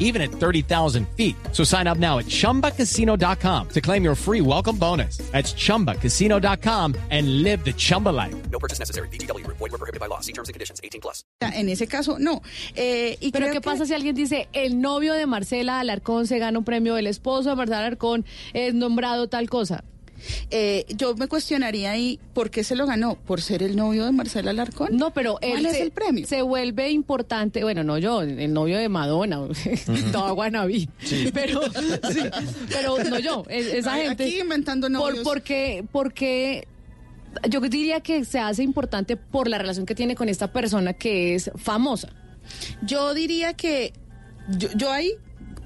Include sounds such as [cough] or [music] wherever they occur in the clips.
even at 30,000 feet. So sign up now at chumbacasino.com to claim your free welcome bonus. That's chumbacasino.com and live the Chumba life. No purchase necessary. BGW. Void were prohibited by law. See terms and conditions. 18 plus. En ese caso, no. Eh, y Pero creo ¿qué que- pasa si alguien dice el novio de Marcela Alarcón se gana un premio, el esposo de Marcela Alarcón es nombrado tal cosa? Eh, yo me cuestionaría ahí, ¿por qué se lo ganó? ¿Por ser el novio de Marcela Alarcón? No, pero ¿Cuál él es se, el premio? se vuelve importante, bueno, no yo, el novio de Madonna, [laughs] toda Guanabí, [laughs] pero, sí, pero no yo, es- esa Ay, gente. Aquí inventando por, novios. porque, porque yo diría que se hace importante por la relación que tiene con esta persona que es famosa. Yo diría que yo, yo ahí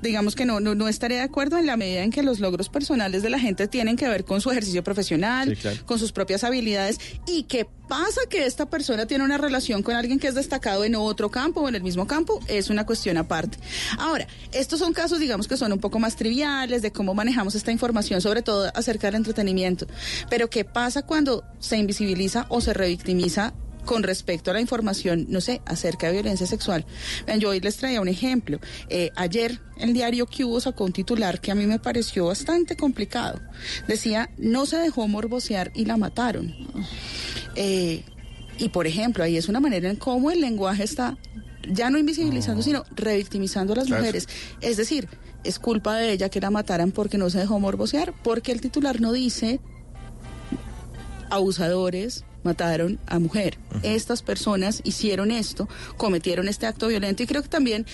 digamos que no, no, no estaré de acuerdo en la medida en que los logros personales de la gente tienen que ver con su ejercicio profesional, Sí, claro. con sus propias habilidades y que pasa que esta persona tiene una relación con alguien que es destacado en otro campo o en el mismo campo, es una cuestión aparte. Ahora, estos son casos, digamos que son un poco más triviales de cómo manejamos esta información, sobre todo acerca del entretenimiento. Pero ¿qué pasa cuando se invisibiliza o se revictimiza con respecto a la información, no sé, acerca de violencia sexual. Vean, yo hoy les traía un ejemplo. Eh, ayer el diario Cubo sacó un titular que a mí me pareció bastante complicado. Decía, no se dejó morbosear y la mataron. Eh, y por ejemplo, ahí es una manera en cómo el lenguaje está ya no invisibilizando, sino revictimizando a las Claro. mujeres. Es decir, es culpa de ella que la mataran porque no se dejó morbosear, porque el titular no dice abusadores mataron a mujer. Estas personas hicieron esto, cometieron este acto violento y creo que también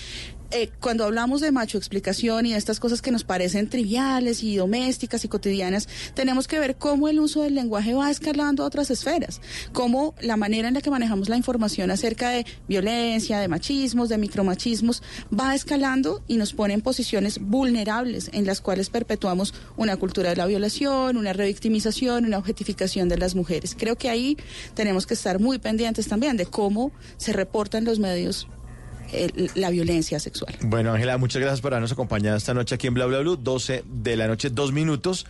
eh, cuando hablamos de macho explicación y de estas cosas que nos parecen triviales y domésticas y cotidianas, tenemos que ver cómo el uso del lenguaje va escalando a otras esferas, cómo la manera en la que manejamos la información acerca de violencia, de machismos, de micromachismos, va escalando y nos pone en posiciones vulnerables en las cuales perpetuamos una cultura de la violación, una revictimización, una objetificación de las mujeres. Creo que ahí tenemos que estar muy pendientes también de cómo se reporta en los medios el- la violencia sexual. Bueno, Ángela, muchas gracias por habernos acompañado esta noche aquí en Bla Bla Blue, 12 de la noche, dos minutos.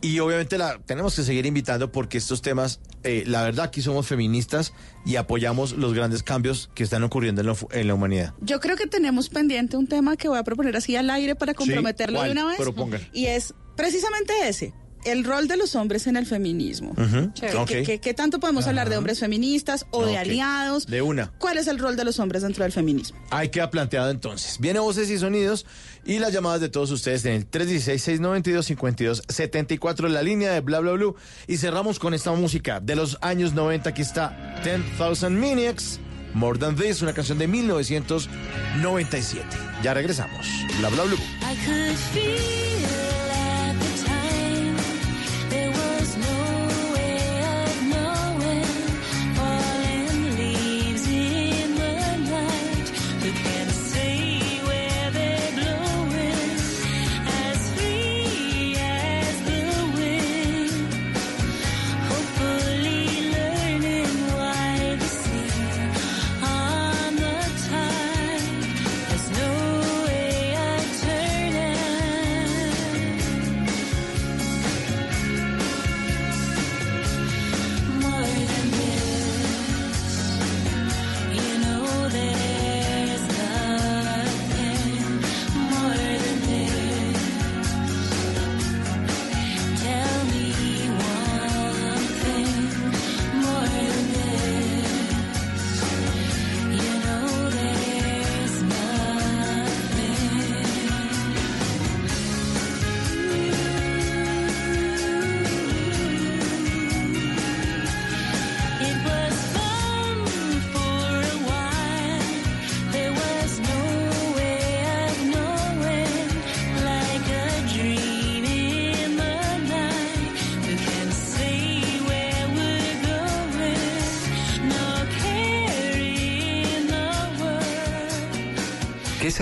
Y obviamente la tenemos que seguir invitando porque estos temas, eh, la verdad, aquí somos feministas y apoyamos los grandes cambios que están ocurriendo en, lo- en la humanidad. Yo creo que tenemos pendiente un tema que voy a proponer así al aire para comprometerlo de una vez. Y es precisamente ese. El rol de los hombres en el feminismo. Ujú, ¿Qué, ok. qué- qué- qué tanto podemos hablar de hombres feministas o de aliados? De una. ¿Cuál es el rol de los hombres dentro del feminismo? Ahí queda planteado entonces. Viene voces y sonidos y las llamadas de todos ustedes en el 316-692-5274, la línea de Bla Bla Blue. Y cerramos con esta música de los años 90. Aquí está 10,000 Maniacs, More Than This, una canción de 1997. Ya regresamos. Bla Bla Blue. I could feel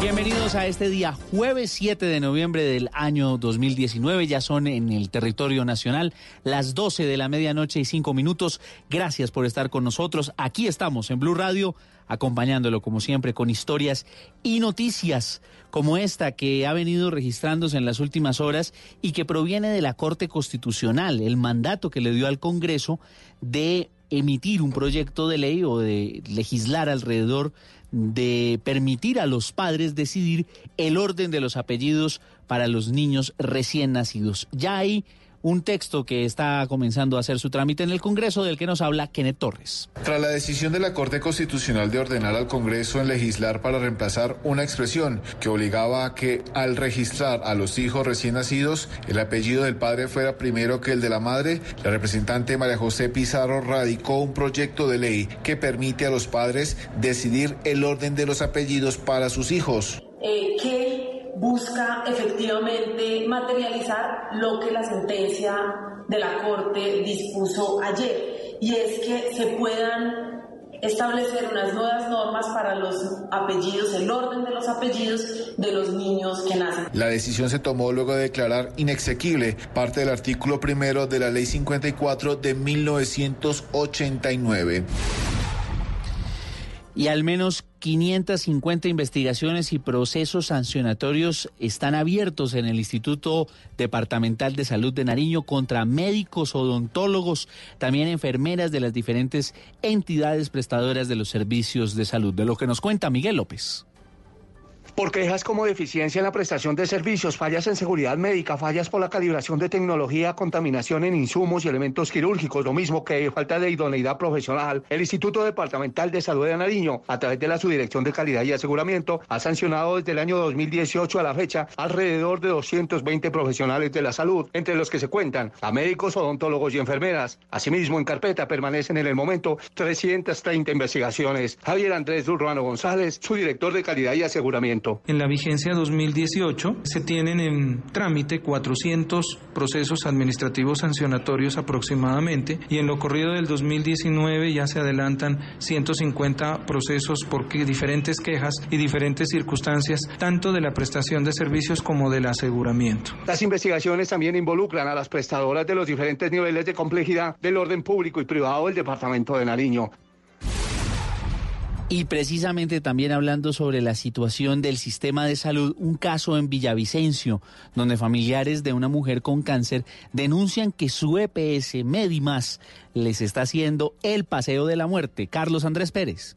Bienvenidos a este día, jueves 7 de noviembre del año 2019. Ya son en el territorio nacional las 12 de la medianoche y 5 minutos. Gracias por estar con nosotros. Aquí estamos en Blue Radio, acompañándolo como siempre con historias y noticias como esta que ha venido registrándose en las últimas horas y que proviene de la Corte Constitucional, el mandato que le dio al Congreso de emitir un proyecto de ley o de legislar alrededor de permitir a los padres decidir el orden de los apellidos para los niños recién nacidos. Ya hay un texto que está comenzando a hacer su trámite en el Congreso del que nos habla Kenneth Torres. Tras la decisión de la Corte Constitucional de ordenar al Congreso en legislar para reemplazar una expresión que obligaba a que al registrar a los hijos recién nacidos el apellido del padre fuera primero que el de la madre, la representante María José Pizarro radicó un proyecto de ley que permite a los padres decidir el orden de los apellidos para sus hijos. Eh, que busca efectivamente materializar lo que la sentencia de la Corte dispuso ayer, y es que se puedan establecer unas nuevas normas para los apellidos, el orden de los apellidos de los niños que nacen. La decisión se tomó luego de declarar inexequible parte del artículo primero de la Ley 54 de 1989. Y al menos 550 investigaciones y procesos sancionatorios están abiertos en el Instituto Departamental de Salud de Nariño contra médicos, odontólogos, también enfermeras de las diferentes entidades prestadoras de los servicios de salud. De lo que nos cuenta Miguel López. Por quejas como deficiencia en la prestación de servicios, fallas en seguridad médica, fallas por la calibración de tecnología, contaminación en insumos y elementos quirúrgicos, lo mismo que falta de idoneidad profesional, el Instituto Departamental de Salud de Nariño, a través de la Subdirección de Calidad y Aseguramiento, ha sancionado desde el año 2018 a la fecha alrededor de 220 profesionales de la salud, entre los que se cuentan a médicos, odontólogos y enfermeras. Asimismo, en carpeta permanecen en el momento 330 investigaciones. Javier Andrés Urbano González, su director de Calidad y Aseguramiento. En la vigencia 2018 se tienen en trámite 400 procesos administrativos sancionatorios aproximadamente y en lo corrido del 2019 ya se adelantan 150 procesos por diferentes quejas y diferentes circunstancias tanto de la prestación de servicios como del aseguramiento. Las investigaciones también involucran a las prestadoras de los diferentes niveles de complejidad del orden público y privado del Departamento de Nariño. Y precisamente también hablando sobre la situación del sistema de salud, un caso en Villavicencio, donde familiares de una mujer con cáncer denuncian que su EPS Medimas les está haciendo el paseo de la muerte. Carlos Andrés Pérez.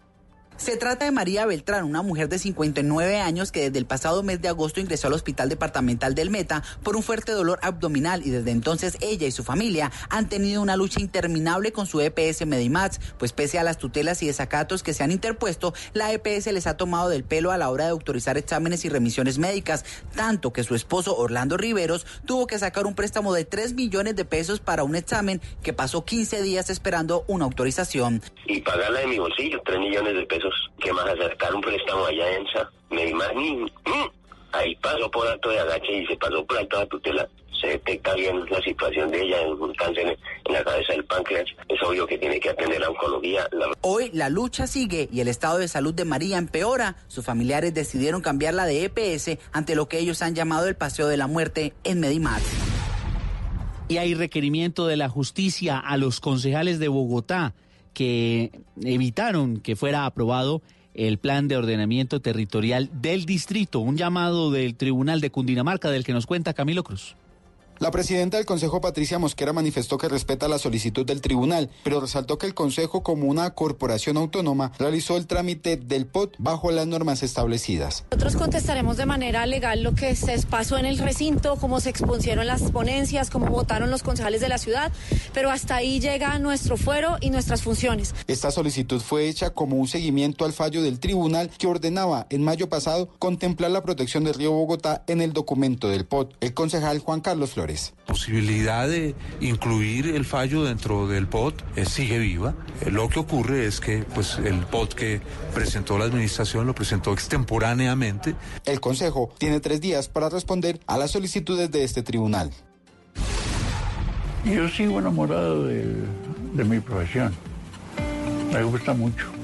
Se trata de María Beltrán, una mujer de 59 años que desde el pasado mes de agosto ingresó al Hospital Departamental del Meta por un fuerte dolor abdominal y desde entonces ella y su familia han tenido una lucha interminable con su EPS Medimax, pues pese a las tutelas y desacatos que se han interpuesto, la EPS les ha tomado del pelo a la hora de autorizar exámenes y remisiones médicas, tanto que su esposo Orlando Riveros tuvo que sacar un préstamo de 3 millones de pesos para un examen que pasó 15 días esperando una autorización. y pagarla de mi bolsillo, 3 millones de pesos. ¿Qué más? Acercar un préstamo allá en SA. Me imagino. Ahí pasó por alto de agache y se pasó por alto de tutela. Se detecta bien la situación de ella en un cáncer en, la cabeza del páncreas. Es obvio que tiene que atender la oncología. La... Hoy la lucha sigue y el estado de salud de María empeora. Sus familiares decidieron cambiarla de EPS ante lo que ellos han llamado el paseo de la muerte en Medimax. Y hay requerimiento de la justicia a los concejales de Bogotá que evitaron que fuera aprobado el plan de ordenamiento territorial del distrito, un llamado del Tribunal de Cundinamarca del que nos cuenta Camilo Cruz. La presidenta del Consejo, Patricia Mosquera, manifestó que respeta la solicitud del tribunal, pero resaltó que el Consejo, como una corporación autónoma, realizó el trámite del POT bajo las normas establecidas. Nosotros contestaremos de manera legal lo que se pasó en el recinto, cómo se expusieron las ponencias, cómo votaron los concejales de la ciudad, pero hasta ahí llega nuestro fuero y nuestras funciones. Esta solicitud fue hecha como un seguimiento al fallo del tribunal que ordenaba en mayo pasado contemplar la protección del río Bogotá en el documento del POT. El concejal Juan Carlos Flores. Posibilidad de incluir el fallo dentro del POT eh, sigue viva. Eh, lo que ocurre es que pues, el POT que presentó la administración lo presentó extemporáneamente. El Consejo tiene tres días para responder a las solicitudes de este tribunal. Yo sigo enamorado de, de mi profesión. Me gusta mucho.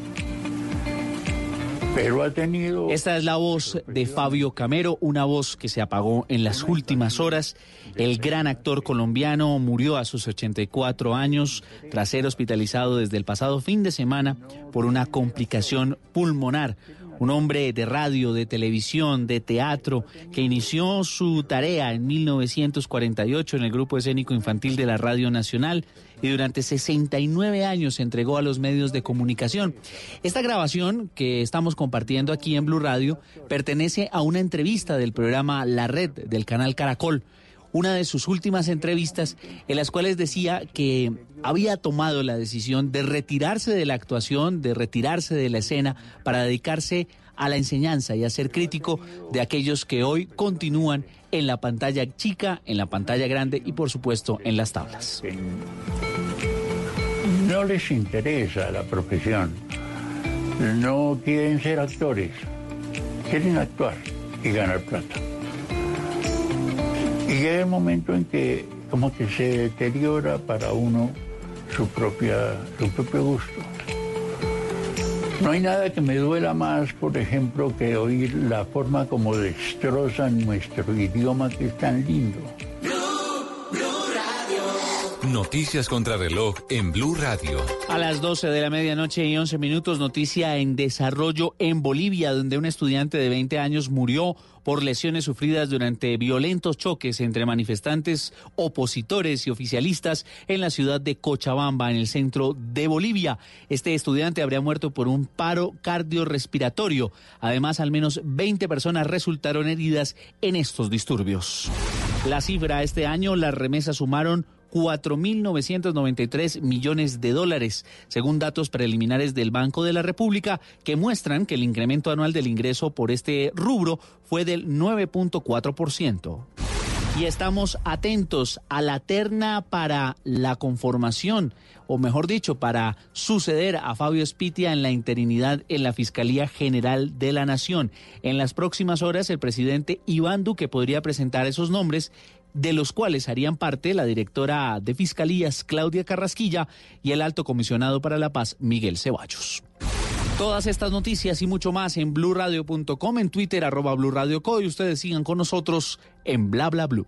Pero ha tenido... Esta es la voz de Fabio Camero, una voz que se apagó en las últimas horas. El gran actor colombiano murió a sus 84 años tras ser hospitalizado desde el pasado fin de semana por una complicación pulmonar. Un hombre de radio, de televisión, de teatro, que inició su tarea en 1948 en el Grupo Escénico Infantil de la Radio Nacional y durante 69 años se entregó a los medios de comunicación. Esta grabación que estamos compartiendo aquí en Blue Radio pertenece a una entrevista del programa La Red del canal Caracol una de sus últimas entrevistas en las cuales decía que había tomado la decisión de retirarse de la actuación, de retirarse de la escena para dedicarse a la enseñanza y a ser crítico de aquellos que hoy continúan en la pantalla chica, en la pantalla grande y por supuesto en las tablas. No les interesa la profesión. No quieren ser actores. Quieren actuar y ganar plata. Y llega el momento en que como que se deteriora para uno su, propia, su propio gusto. No hay nada que me duela más, por ejemplo, que oír la forma como destrozan nuestro idioma que es tan lindo. Noticias contra reloj en Blue Radio. A las 12 de la medianoche y 11 minutos, noticia en desarrollo en Bolivia, donde un estudiante de 20 años murió por lesiones sufridas durante violentos choques entre manifestantes opositores y oficialistas en la ciudad de Cochabamba, en el centro de Bolivia. Este estudiante habría muerto por un paro cardiorrespiratorio. Además, al menos 20 personas resultaron heridas en estos disturbios. La cifra este año, las remesas sumaron 4.993 millones de dólares, según datos preliminares del Banco de la República, que muestran que el incremento anual del ingreso por este rubro fue del 9.4%. Y estamos atentos a la terna para la conformación, o mejor dicho, para suceder a Fabio Spitia en la interinidad en la Fiscalía General de la Nación. En las próximas horas, el presidente Iván Duque podría presentar esos nombres de los cuales harían parte la directora de Fiscalías Claudia Carrasquilla y el alto comisionado para la paz Miguel Ceballos. Todas estas noticias y mucho más en blurradio.com, en Twitter arroba blurradioco y ustedes sigan con nosotros en bla bla blue.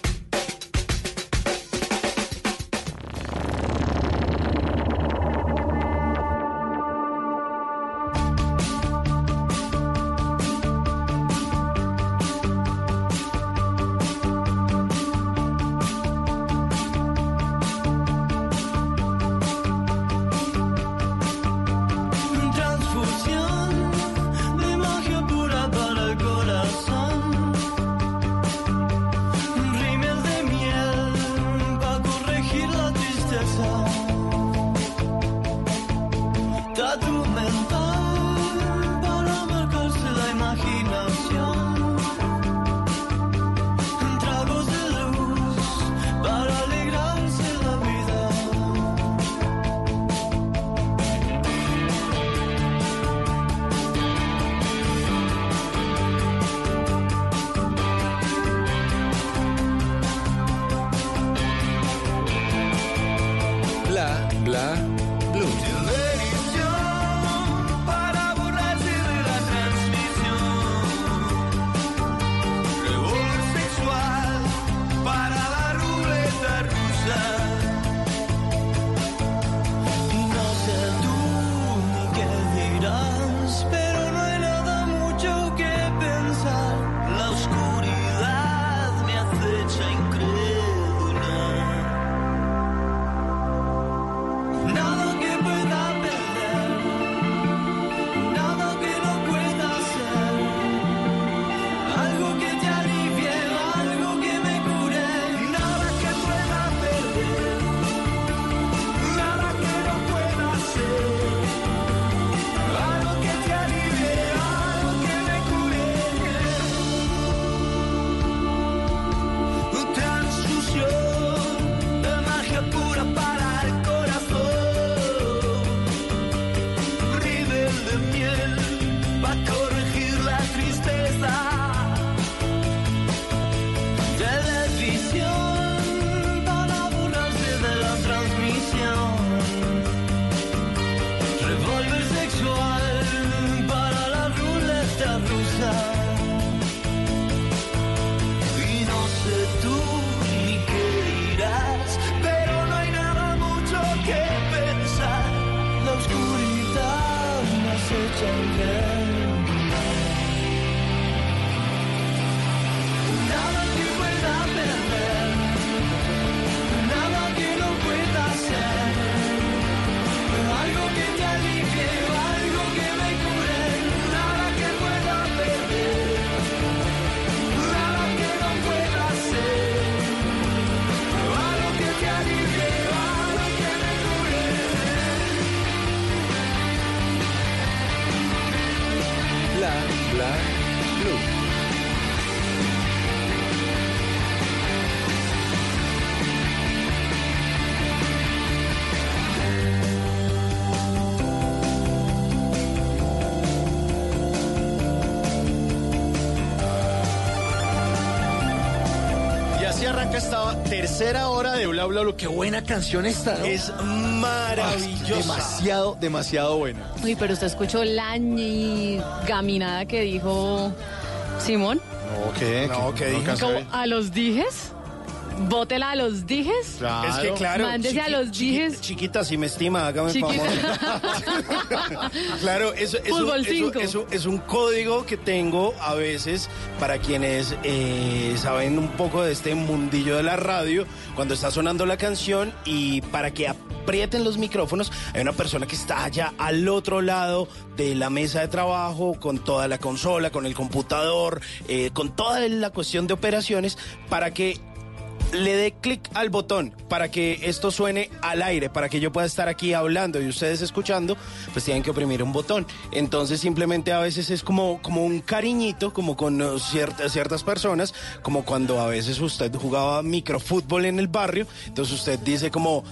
Tercera hora de Bla Bla Bla. Qué buena canción esta, ¿no? Es maravillosa. demasiado, demasiado buena. Uy, pero usted escuchó la gaminada que dijo Simón. No, ¿qué? No, ¿qué dije? Como a los dijes. Bótela a los dijes. Es que claro. Mándese a los chiqui- dijes. Chiquita, si me estima, hágame Chiquita. favor. [laughs] claro, eso es, eso es un código que tengo a veces para quienes eh, saben un poco de este mundillo de la radio, cuando está sonando la canción y para que aprieten los micrófonos, hay una persona que está allá al otro lado de la mesa de trabajo, con toda la consola, con el computador, eh, con toda la cuestión de operaciones, para que le dé clic al botón para que esto suene al aire, para que yo pueda estar aquí hablando y ustedes escuchando, pues tienen que oprimir un botón. Entonces simplemente a veces es como, como un cariñito, como con eh, ciertas, ciertas personas, como cuando a veces usted jugaba microfútbol en el barrio, entonces usted dice como...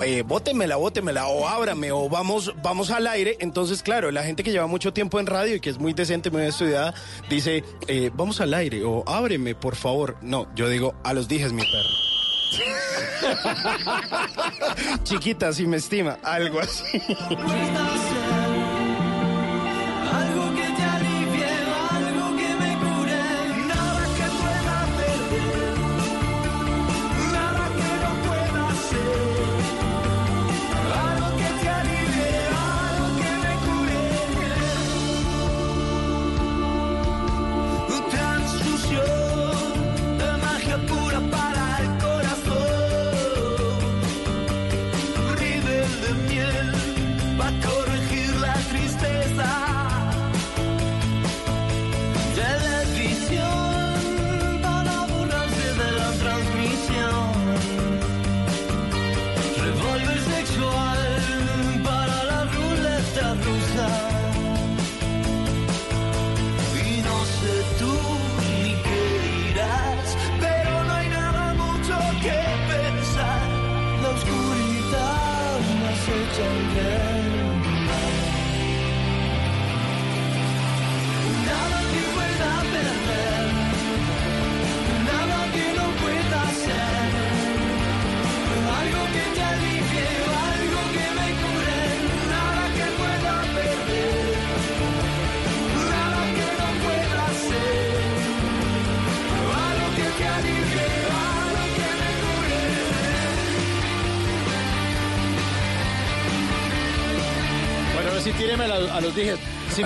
Eh, bótemela, bótemela, o ábrame, o vamos, vamos al aire. Entonces, claro, la gente que lleva mucho tiempo en radio y que es muy decente, muy estudiada, dice, eh, vamos al aire, o ábreme, por favor. No, yo digo, a los dijes, mi perro. [laughs] Chiquita, si me estima, algo así.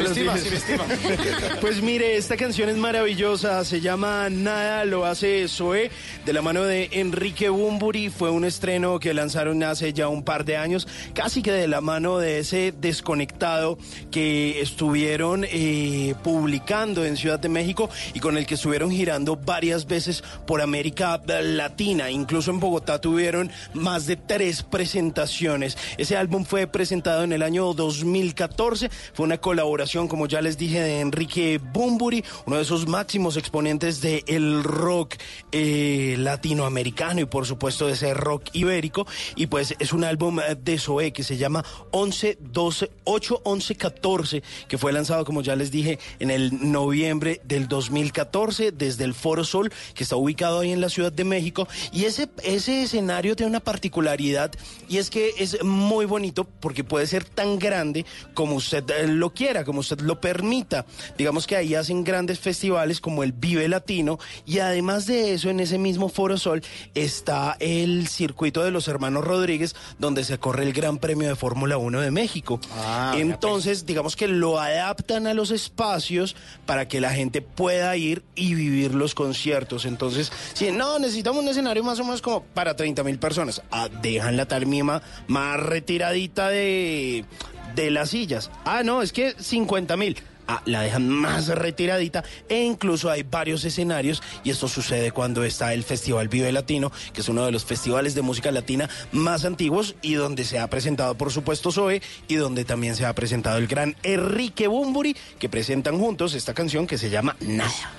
Los estima, dijes. si me estima. [laughs] Pues mire, esta canción es maravillosa, se llama Nada, lo hace Zoe, de la mano de Enrique Bumburi, fue un estreno que lanzaron hace ya un par de años, casi que de la mano de ese desconectado que estuvieron eh, publicando en Ciudad de México y con el que estuvieron girando varias veces por América Latina, incluso en Bogotá tuvieron más de tres presentaciones. Ese álbum fue presentado en el año 2014, fue una colaboración, como ya les dije, de Enrique Bumburi, uno de esos máximos exponentes del rock eh, latinoamericano y por supuesto de ese rock ibérico. Y pues es un álbum eh, de Zoe que se llama 11, 12, 8, 11, 14, que fue lanzado, como ya les dije, en el noviembre del 2014 desde el Foro Sol, que está ubicado ahí en la Ciudad de México. Y ese, ese escenario tiene una particularidad y es que es muy bonito porque puede ser tan grande como usted eh, lo quiera, como usted lo permita. Digamos que ahí hacen grandes festivales como el Vive Latino y además de eso, en ese mismo Foro Sol está el circuito de los hermanos Rodríguez, donde se corre el Gran Premio de Fórmula 1 de México. Entonces, digamos que lo adaptan a los espacios para que la gente pueda ir y vivir los conciertos. Entonces, si no, necesitamos un escenario más o menos como para 30 mil personas, ah, dejan la tarima más retiradita de, de las sillas. Ah, no, es que 50 mil. Ah, la dejan más retiradita e incluso hay varios escenarios y esto sucede cuando está el Festival Vive Latino, que es uno de los festivales de música latina más antiguos y donde se ha presentado por supuesto Zoe y donde también se ha presentado el gran Enrique Bumburi, que presentan juntos esta canción que se llama Nada.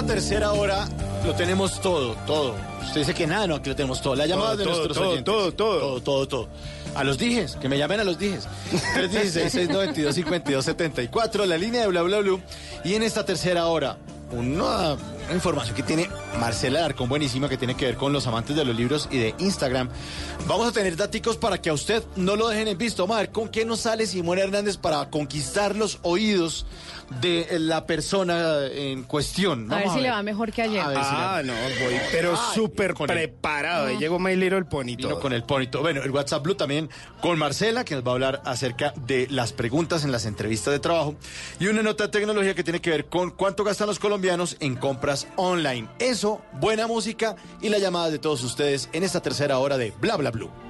Esta tercera hora, lo tenemos todo, todo. Usted dice que nada, no, aquí lo tenemos todo. La llamada Todo, de todo, nuestros todo, oyentes. todo, todo. Todo, todo, todo. A los dijes, que me llamen a los dijes. [laughs] 316-692-5274, la línea de bla bla bla. Y en esta tercera hora, una información que tiene Marcela Alarcón buenísima que tiene que ver con los amantes de los libros y de Instagram. Vamos a tener daticos para que a usted no lo dejen en visto. Vamos a ver con qué nos sale Simón Hernández para conquistar los oídos de la persona en cuestión. A ver si le va mejor que ayer. A ver si le- Ah, no, voy, pero súper con el- preparado. Ahí llegó My Little Pony con el ponito. Bueno, el WhatsApp Blue también con Marcela, que nos va a hablar acerca de las preguntas en las entrevistas de trabajo. Y una nota de tecnología que tiene que ver con cuánto gastan los colombianos en compras online. Eso, buena música y la llamada de todos ustedes en esta tercera hora de Bla Bla Blue.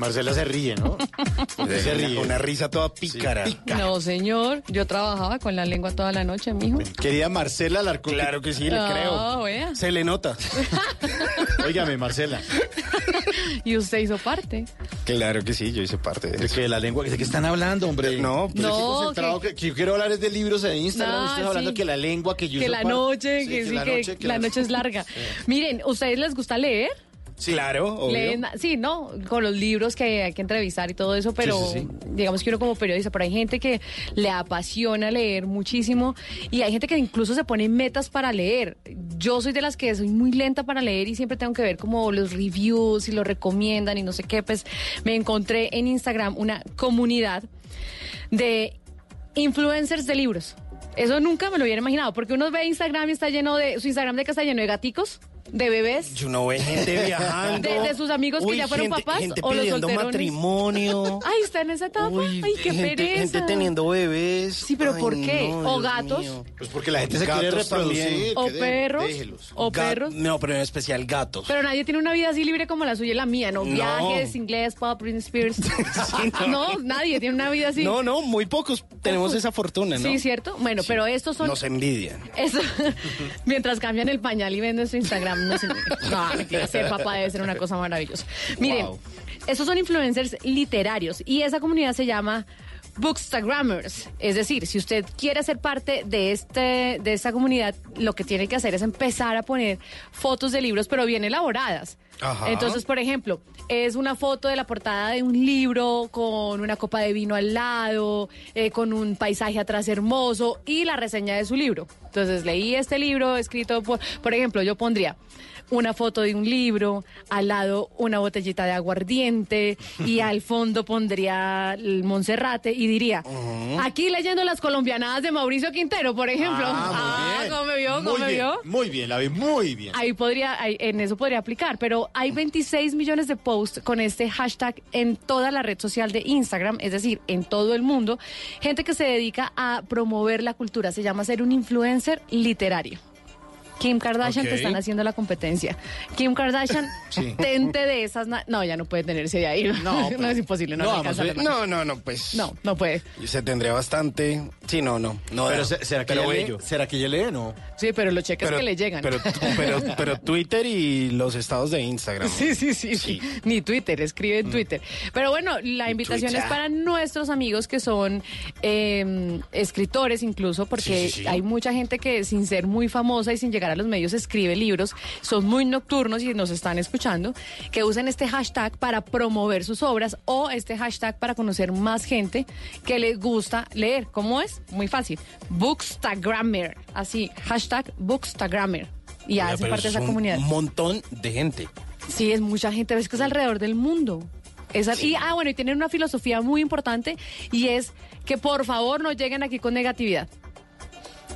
Marcela se ríe, ¿no? [laughs] Porque se ríe. Una risa toda pícara. No, señor. Yo trabajaba con la lengua toda la noche, mijo. Querida Marcela Alarcón. Claro que sí, le Ah, creo. Se le nota. [laughs] Óigame, Marcela. Y usted hizo parte. Claro que sí, yo hice parte de ¿De eso. la lengua? ¿De qué están hablando, hombre? No, Pero No, estoy concentrado, que... que yo quiero hablar es de libros en Instagram. No, Ustedes hablando sí. que la lengua, que yo que la noche, Sí, que sí, la noche, que la noche es [laughs] larga. Miren, ¿ustedes les gusta leer? Claro, obvio. Leen- sí, no, con los libros que hay que entrevistar y todo eso, pero Sí, sí, digamos que uno como periodista, pero hay gente que le apasiona leer muchísimo y hay gente que incluso se pone metas para leer. Yo soy de las que soy muy lenta para leer y siempre tengo que ver como los reviews y lo recomiendan y no sé qué, pues me encontré en Instagram una comunidad de influencers de libros. Eso nunca me lo hubiera imaginado, porque uno ve Instagram y está lleno de, su Instagram de que está lleno de gaticos, de bebés, Yo no ve gente viajando. de, de sus amigos que Uy, ya fueron gente- papás gente o los pidiendo solterones. matrimonio. [laughs] Ay, está en esa etapa. Uy, Ay, qué gente, pereza. gente teniendo bebés. Sí, pero Ay, ¿por qué? no, o Dios gatos, mío. Pues porque la gente se quiere reproducir. también. o perros, déjelos. o perros. No, pero en especial gatos. Pero nadie tiene una vida así libre como la suya y la mía, ¿no? No. Viajes, inglés, pop, Britney Spears. [laughs] no. nadie tiene una vida así. No, no, muy pocos tenemos esa fortuna, ¿no? Sí, ¿cierto? Bueno, pero estos son... Nos envidian. Eso, [laughs] mientras cambian el pañal y venden su Instagram, no sé. No, mentira, ser papá debe ser una cosa maravillosa. Miren, Wow. estos son influencers literarios y esa comunidad se llama Bookstagrammers. Es decir, si usted quiere ser parte de, este, de esta comunidad, lo que tiene que hacer es empezar a poner fotos de libros, pero bien elaboradas. Ajá. Entonces, por ejemplo, es una foto de la portada de un libro con una copa de vino al lado, eh, con un paisaje atrás hermoso y la reseña de su libro. Entonces, leí este libro escrito por, por ejemplo, yo pondría una foto de un libro, al lado una botellita de aguardiente y [laughs] al fondo pondría el Monserrate y diría, aquí leyendo las colombianadas de Mauricio Quintero, por ejemplo. Ah, muy bien. ¿cómo me vio? ¿Cómo muy me bien, vio? Muy bien, la vi muy bien. Ahí podría, ahí- en eso podría aplicar, pero hay 26 millones de posts con este hashtag en toda la red social de Instagram, es decir, en todo el mundo. Gente que se dedica a promover la cultura, se llama ser un influencer literario. Kim Kardashian te están haciendo la competencia. Kim Kardashian, [laughs] Sí. tente de esas. No, ya no puede tenerse de ahí. No, pero- [laughs] es imposible. No, no, vamos. No, no, no, pues. no, no puede. Se tendría bastante. Sí, no, no. no Pero ¿será que, Pero lee? ¿Será que ella lee? No. Sí, pero los cheques que le llegan. Pero, pero, pero Twitter y los estados de Instagram. [laughs] Sí, sí, sí, sí. Ni Twitter, escribe en Twitter. Pero bueno, la invitación es para nuestros amigos que son eh, escritores incluso, porque Sí, sí, sí. hay mucha gente que sin ser muy famosa y sin llegar llegar a los medios escribe libros, son muy nocturnos y nos están escuchando, que usen este hashtag para promover sus obras o este hashtag para conocer más gente que les gusta leer. ¿Cómo es? Muy fácil. Bookstagrammer. Así, hashtag Bookstagrammer. Y hace parte de esa es comunidad. Un montón de gente. Sí, es mucha gente, ves que es alrededor del mundo. Esa- Y, ah, bueno, y tienen una filosofía muy importante y es que por favor no lleguen aquí con negatividad.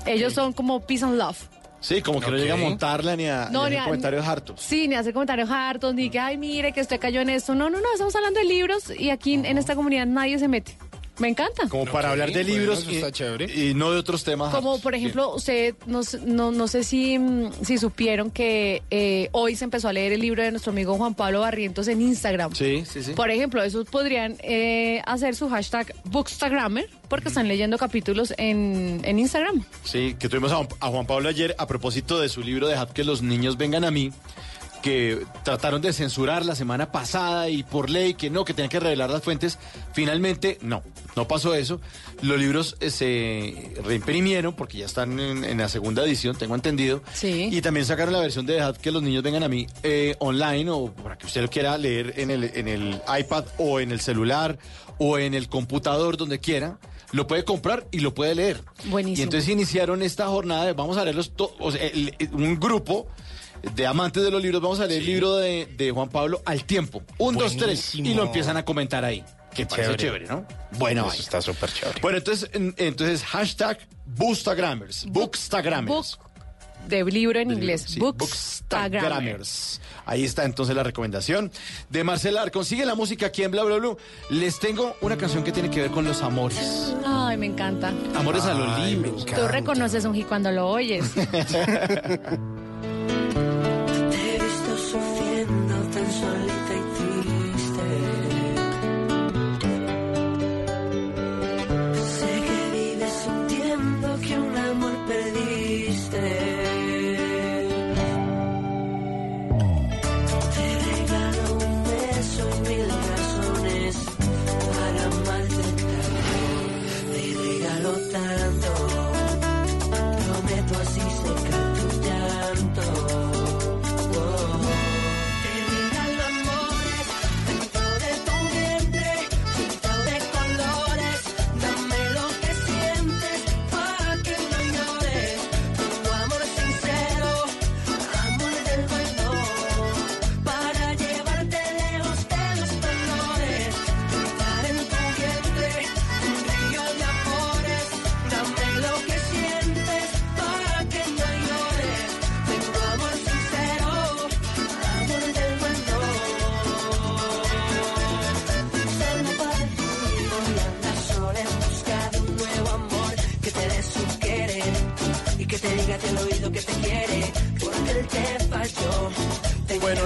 Ellos son como peace and love. Sí, como que no llega a montarla ni a, No, ni a ni hacer a- comentarios hartos. Sí, ni hacer comentarios hartos, ni que, ay, mire, que usted cayó en esto. No, no, no, estamos hablando de libros y aquí en esta comunidad nadie se mete. Me encanta. Como para hablar de bueno, libros eso y, está chévere. y no de otros temas. Como hartos. por ejemplo, usted, no, no, no sé si, mm, si supieron que eh, hoy se empezó a leer el libro de nuestro amigo Juan Pablo Barrientos en Instagram. Sí, sí, sí. Por ejemplo, esos podrían eh, hacer su hashtag Bookstagrammer porque están leyendo capítulos en, en Instagram. Sí, que tuvimos a, Juan- a Juan Pablo ayer a propósito de su libro Dejad que los niños vengan a mí, que trataron de censurar la semana pasada y por ley que no, que tenían que revelar las fuentes. Finalmente, no, no pasó eso. Los libros eh, se reimprimieron porque ya están en, en la segunda edición, tengo entendido. Sí. Y también sacaron la versión de Dejad que los niños vengan a mí eh, online o para que usted lo quiera leer en el, en el iPad o en el celular o en el computador, donde quiera. Lo puede comprar y lo puede leer. Buenísimo. Y entonces iniciaron esta jornada de vamos a leerlos, o sea, el- el- un grupo de amantes de los libros, vamos a leer el libro de, de Juan Pablo al tiempo. Un, dos, tres. Y lo empiezan a comentar ahí. Que parece chévere, ¿no? Bueno, Eso está súper chévere. bueno, entonces, en- entonces hashtag Bookstagrammers. Bookstagrammers. Book de libro en inglés. Sí, Bookstagrammer. Bookstagrammers. Ahí está entonces la recomendación de Marcela. Consigue la música aquí en Bla Bla Blue. Les tengo una canción que tiene que ver con los amores. Ay, me encanta. Amores a los libros. Tú reconoces un hit cuando lo oyes. [laughs]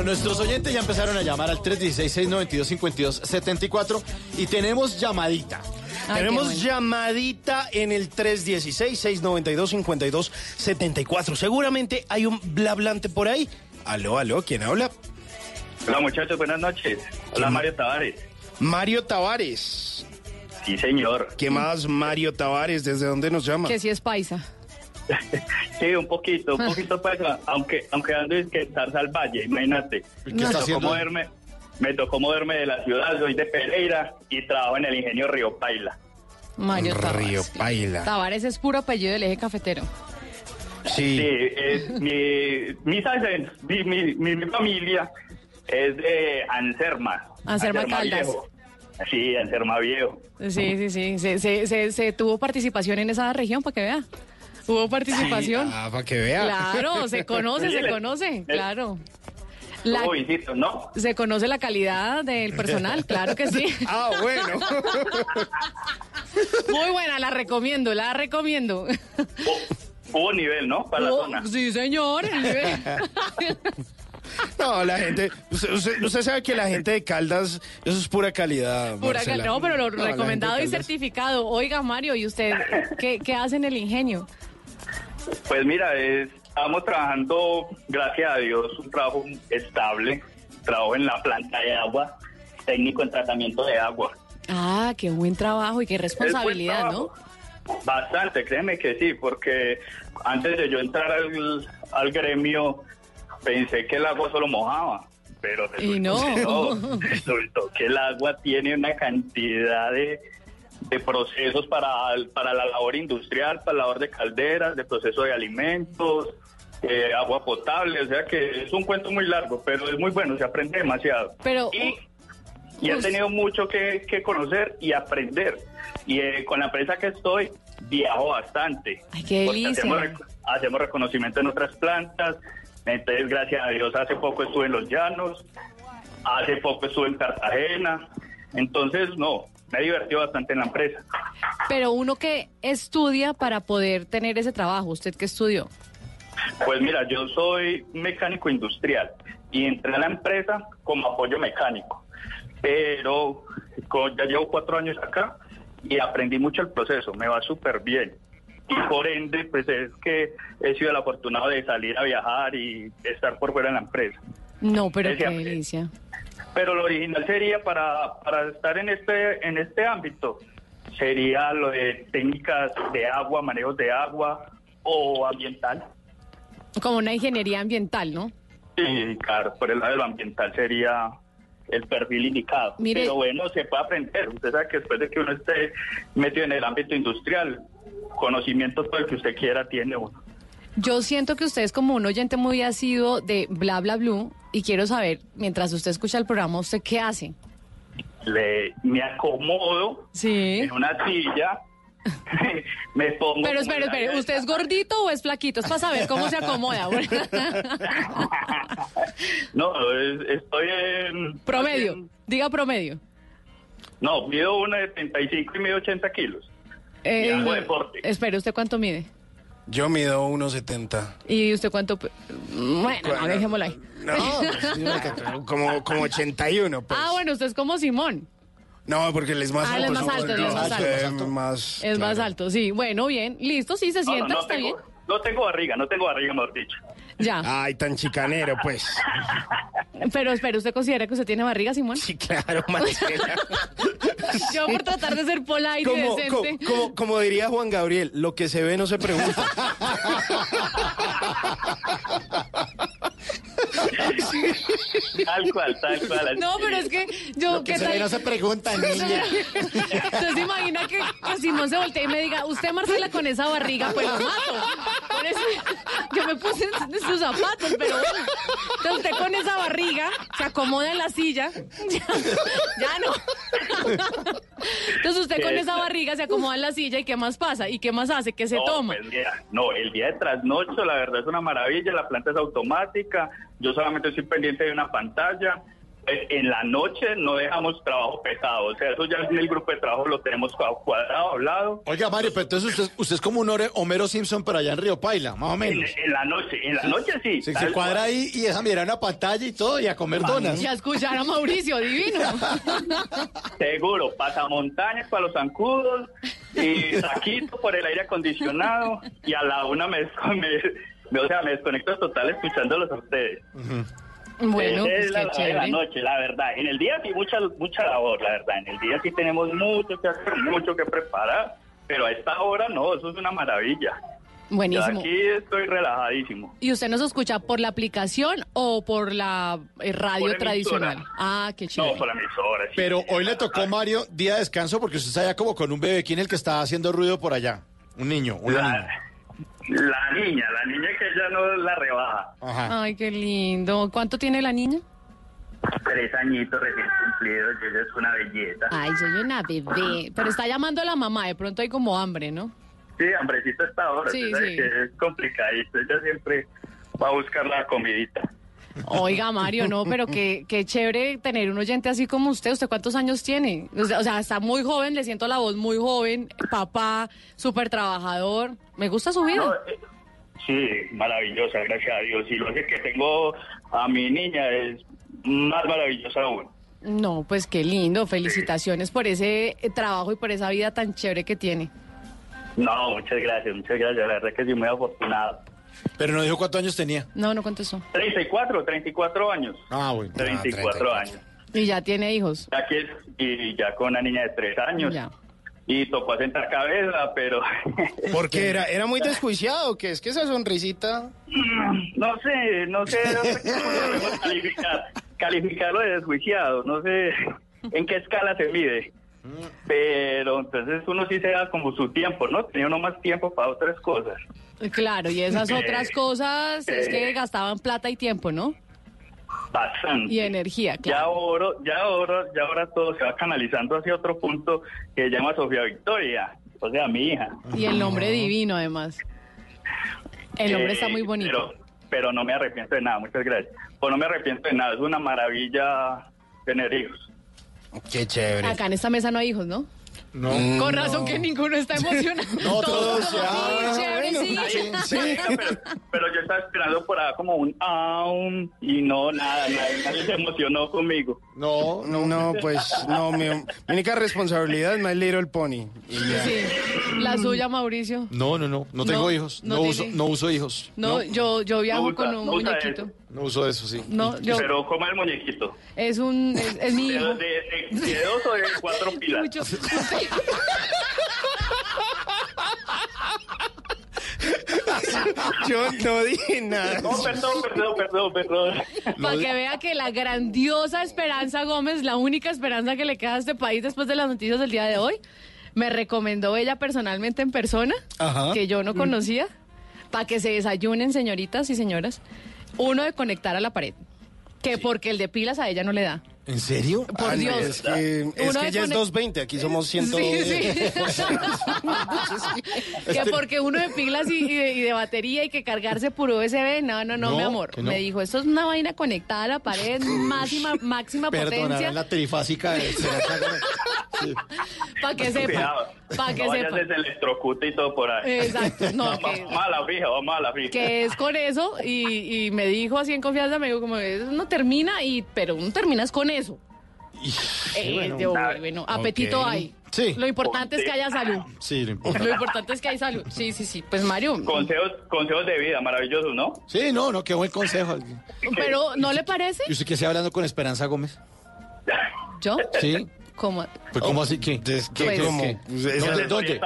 nuestros oyentes ya empezaron a llamar al 316-692-5274 y tenemos llamadita. Tenemos llamadita en el 316-692-5274. Seguramente hay un blablante por ahí. Aló, aló, ¿quién habla? Hola muchachos, buenas noches. Hola Mario Tavares. Mario Tavares. Sí, señor. ¿Qué más, Mario Tavares? ¿Desde dónde nos llama? que si es paisa. [laughs] Sí, un poquito, un poquito pues, aunque, aunque ando es que estar al valle, imagínate. ¿Qué me, está tocó haciendo? moverme, me tocó moverme de la ciudad, soy de Pereira y trabajo en el ingenio Río Paila. Mario Río Tavares. Paila. Tavares es puro apellido del eje cafetero. Sí. es, mi, mis mi, mi, mi- mi familia es de Anserma. Anserma Caldas. Viejo. Sí, Anserma Viejo. Sí, sí, sí. Se, se, se, se tuvo participación en esa región para que vea. Hubo participación. Ah, para que vea. Claro, se conoce, se conoce, claro. La- visitas, ¿no? se conoce la calidad del personal, claro que sí. [laughs] Ah, bueno. [laughs] Muy buena, la recomiendo, la recomiendo. Hubo nivel, ¿no? Para la zona. sí, señor. el nivel. [laughs] No, la gente. Usted, usted- usted sabe que la gente de Caldas, eso es pura calidad. Pura cal- no, pero lo No, recomendado y certificado. Oiga, Mario, ¿y usted qué, qué hace en el ingenio? Pues mira, es- estamos trabajando, gracias a Dios, un trabajo estable. Trabajo en la planta de agua, técnico en tratamiento de agua. Ah, qué buen trabajo y qué responsabilidad, ¿no? Bastante, créeme que sí, porque antes de yo entrar al, al gremio pensé que el agua solo mojaba, pero resultó Y no. que no. [laughs] Resultó que el agua tiene una cantidad de, de procesos para, para la labor industrial, para la labor de calderas, de proceso de alimentos, eh, agua potable, o sea que es un cuento muy largo, pero es muy bueno, se aprende demasiado. Pero y, y he tenido mucho que, que conocer y aprender. Y eh, con la empresa que estoy, viajo bastante. Ay, qué Porque delicia. Hacemos, hacemos reconocimiento en otras plantas. Entonces, gracias a Dios, hace poco estuve en Los Llanos, hace poco estuve en Cartagena. Entonces, no, me he divertido bastante en la empresa. Pero uno que estudia para poder tener ese trabajo, ¿usted qué estudió? Pues mira, yo soy mecánico industrial y entré a la empresa como apoyo mecánico, pero ya llevo cuatro años acá y aprendí mucho el proceso, me va súper bien. Y por ende, pues es que he sido el afortunado de salir a viajar y estar por fuera de la empresa. No, pero qué delicia. Pero lo original sería para, para estar en este, en este ámbito, sería lo de técnicas de agua, manejos de agua o ambiental. Como una ingeniería ambiental, ¿no? Sí, claro, por el lado de lo ambiental sería el perfil indicado. Mire- Pero bueno, se puede aprender. Usted sabe que después de que uno esté metido en el ámbito industrial, conocimientos todo el que usted quiera tiene uno. Yo siento que usted es como un oyente muy asiduo de Bla Bla Blue y quiero saber, mientras usted escucha el programa, ¿usted qué hace? Le, me acomodo en una silla, [laughs] me pongo... Pero espere, espere, ¿usted es gordito o es flaquito? Es para saber cómo se acomoda. [laughs] No, es- estoy en... promedio, diga promedio. No, mido una de 35 y mido 80 kilos. Eh, Y hago deporte. espere, ¿usted cuánto mide? Yo mido 1,70. ¿Y usted cuánto? Bueno, no, dejémoslo ahí. No, pues, [laughs] como, como 81. Pues. Ah, bueno, usted es como Simón. No, porque él es más Ah, alto. él es más ¿no? alto, él es más alto. más- Es más alto, sí. Bueno, bien. Listo, sí, se No, no, sienta, no está tengo, bien. no tengo barriga, no tengo barriga, mejor dicho. Ya. Ay, tan chicanero, pues. [laughs] Pero espere, ¿usted considera que usted tiene barriga, Simón? Sí, claro, Marcela. [laughs] [laughs] Yo por tratar de ser polite y Como, decente. como, como- como diría Juan Gabriel, lo que se ve no se pregunta. [laughs] Tal cual, tal cual. No, pero es que yo, Lo que ¿qué se tal? no se pregunta, niña. Se imagina que, que Simón se voltee y me diga, usted Marcela con esa barriga, pues lo mato. Por eso yo me puse en sus zapatos, pero bueno. Entonces usted con esa barriga se acomoda en la silla. Ya, ya no. Entonces usted con esa barriga se acomoda en la silla y ¿qué más pasa? ¿Y qué más hace? ¿Qué se no, toma? pues, mira, no, el día de trasnocho, la verdad es una maravilla, la planta es automática, yo solamente estoy pendiente de una pantalla. Eh, En la noche no dejamos trabajo pesado, o sea, eso ya en el grupo de trabajo lo tenemos cua- cuadrado, hablado. Oiga, Mario, pero entonces usted, usted es como un Ore- Homero Simpson, pero allá en Río Paila, más o En, menos. en la noche, en la noche sí. Se, se cuadra ahí y deja mirar una pantalla y todo y a comer donas. Y a escuchar a Mauricio, divino. [laughs] Seguro, pasamontañas para los zancudos y saquito por el aire acondicionado y a la una me, [laughs] me, me- o sea, me desconecto total escuchándolos a ustedes. Bueno, Esa pues es la, qué la noche, la verdad. En el día sí mucha mucha labor, la verdad. En el día sí tenemos mucho que hacer, mucho que preparar, pero a esta hora no, eso es una maravilla. Buenísimo. Yo aquí estoy relajadísimo. ¿Y usted nos escucha por la aplicación o por la eh, radio Por tradicional? Ah, qué No, chévere. por la emisora. sí. Pero hoy le tocó, Mario, día de descanso porque usted está allá como con un bebé. ¿Quién es el que está haciendo ruido por allá? Un niño, una La, niña. La niña, la niña que ya no la rebaja. Ajá. Ay, qué lindo. ¿Cuánto tiene la niña? Tres añitos recién cumplidos, y ella es una belleza. Ay, soy una bebé. Pero está llamando a la mamá, de pronto hay como hambre, ¿no? Sí, hambrecito está ahora, Sí, sí. que es complicadito, ella siempre va a buscar la comidita. Oiga, Mario, no, pero qué, qué chévere tener un oyente así como usted. ¿Usted cuántos años tiene? O sea, o sea, está muy joven, le siento la voz muy joven, papá, súper trabajador. Me gusta su vida. No, eh, sí, maravillosa, gracias a Dios. Y lo que que tengo a mi niña es más maravillosa aún. No, pues qué lindo. Felicitaciones por ese eh, trabajo y por esa vida tan chévere que tiene. No, muchas gracias, muchas gracias. La verdad que soy muy afortunado. Pero no dijo cuántos años tenía. No, no contestó. 34, 34 años. Ah, bueno. 34 años. Y ya tiene hijos. Aquí es, y ya con una niña de 3 años. Ya. y tocó sentar cabeza, pero... [laughs] Porque era, era muy [laughs] desjuiciado, que es que esa sonrisita... No sé, no sé, no sé cómo podemos calificar, calificarlo de desjuiciado, no sé en qué escala se mide. Pero entonces uno sí se da como su tiempo, ¿no? Tenía uno más tiempo para otras cosas. Claro, y esas otras cosas es que gastaban plata y tiempo, ¿no? Bastante. Y energía, Ya claro. ahora, ya ahora, ya ahora todo se va canalizando hacia otro punto que se llama Sofía Victoria, o sea, mi hija. Y el nombre divino, además. El nombre Eh, está muy bonito. Pero, pero no me arrepiento de nada, muchas gracias. Pues no me arrepiento de nada, es una maravilla tener hijos. Qué chévere. Acá en esta mesa no hay hijos, ¿no? No. Con razón que ninguno está [laughs] emocionado. No, todos ya. Sí, chévere, sí. Sí, pero, pero yo estaba esperando por ahí como un aún y no, nada, nadie, nadie se emocionó conmigo. No, No, no, pues no, mi, mi única responsabilidad es My Little Pony. Y ya. Sí. La suya, Mauricio. No, no, no, no tengo No, hijos. no uso, no uso hijos. No, yo yo viajo No usa, con un muñequito. eso. No uso eso, sí. No, yo Pero [laughs] como el muñequito. es un es, es mi ¿De, hijo. de, de- de dos o de cuatro [laughs] pilas? Mucho- [laughs] [laughs] Yo no dije nada. No, perdón, perdón, perdón, perdón. [laughs] Para que vea que la grandiosa Esperanza Gómez, la única esperanza que le queda a este país después de las noticias del día de hoy, me recomendó ella personalmente en persona, Ajá. que yo no conocía, para que se desayunen, señoritas y señoras, uno de conectar a la pared. Que porque el de pilas a ella no le da. ¿En serio? Por no, Dios. Es que, es Uno que de ella es conect- 220, aquí somos 100. Sí, sí. [laughs] que porque uno de pilas y, y de, y de batería y que cargarse por USB, no, no, no, No, mi amor. no. Me dijo, esto es una vaina conectada a la pared, máxima, máxima Perdonarán potencia, la trifásica de Sí. para que sepa, para que no vayas sepa. desde electrocute y todo por ahí. Exacto, no, que- vamos a la fija, vamos a la fija. Que es con eso y, y me dijo así en confianza, me dijo como, no termina, y pero no terminas con eso. Eh, bueno. yo, bueno, apetito Ok. hay. Sí. Lo importante es que haya salud. Sí, lo [laughs] importa. Lo importante es que hay salud. Sí, sí, sí. Pues Mario, Consejos, consejos de vida, maravillosos, ¿no? Sí, no, no, qué buen consejo. [laughs] pero ¿no le parece? ¿Y usted qué está hablando con Esperanza Gómez? ¿Yo? Sí. ¿Cómo? Pues, ¿cómo así? ¿Qué? ¿Qué, qué- ¿Cómo? qué? ¿Qué esa- ¿Dónde? ¿Dónde?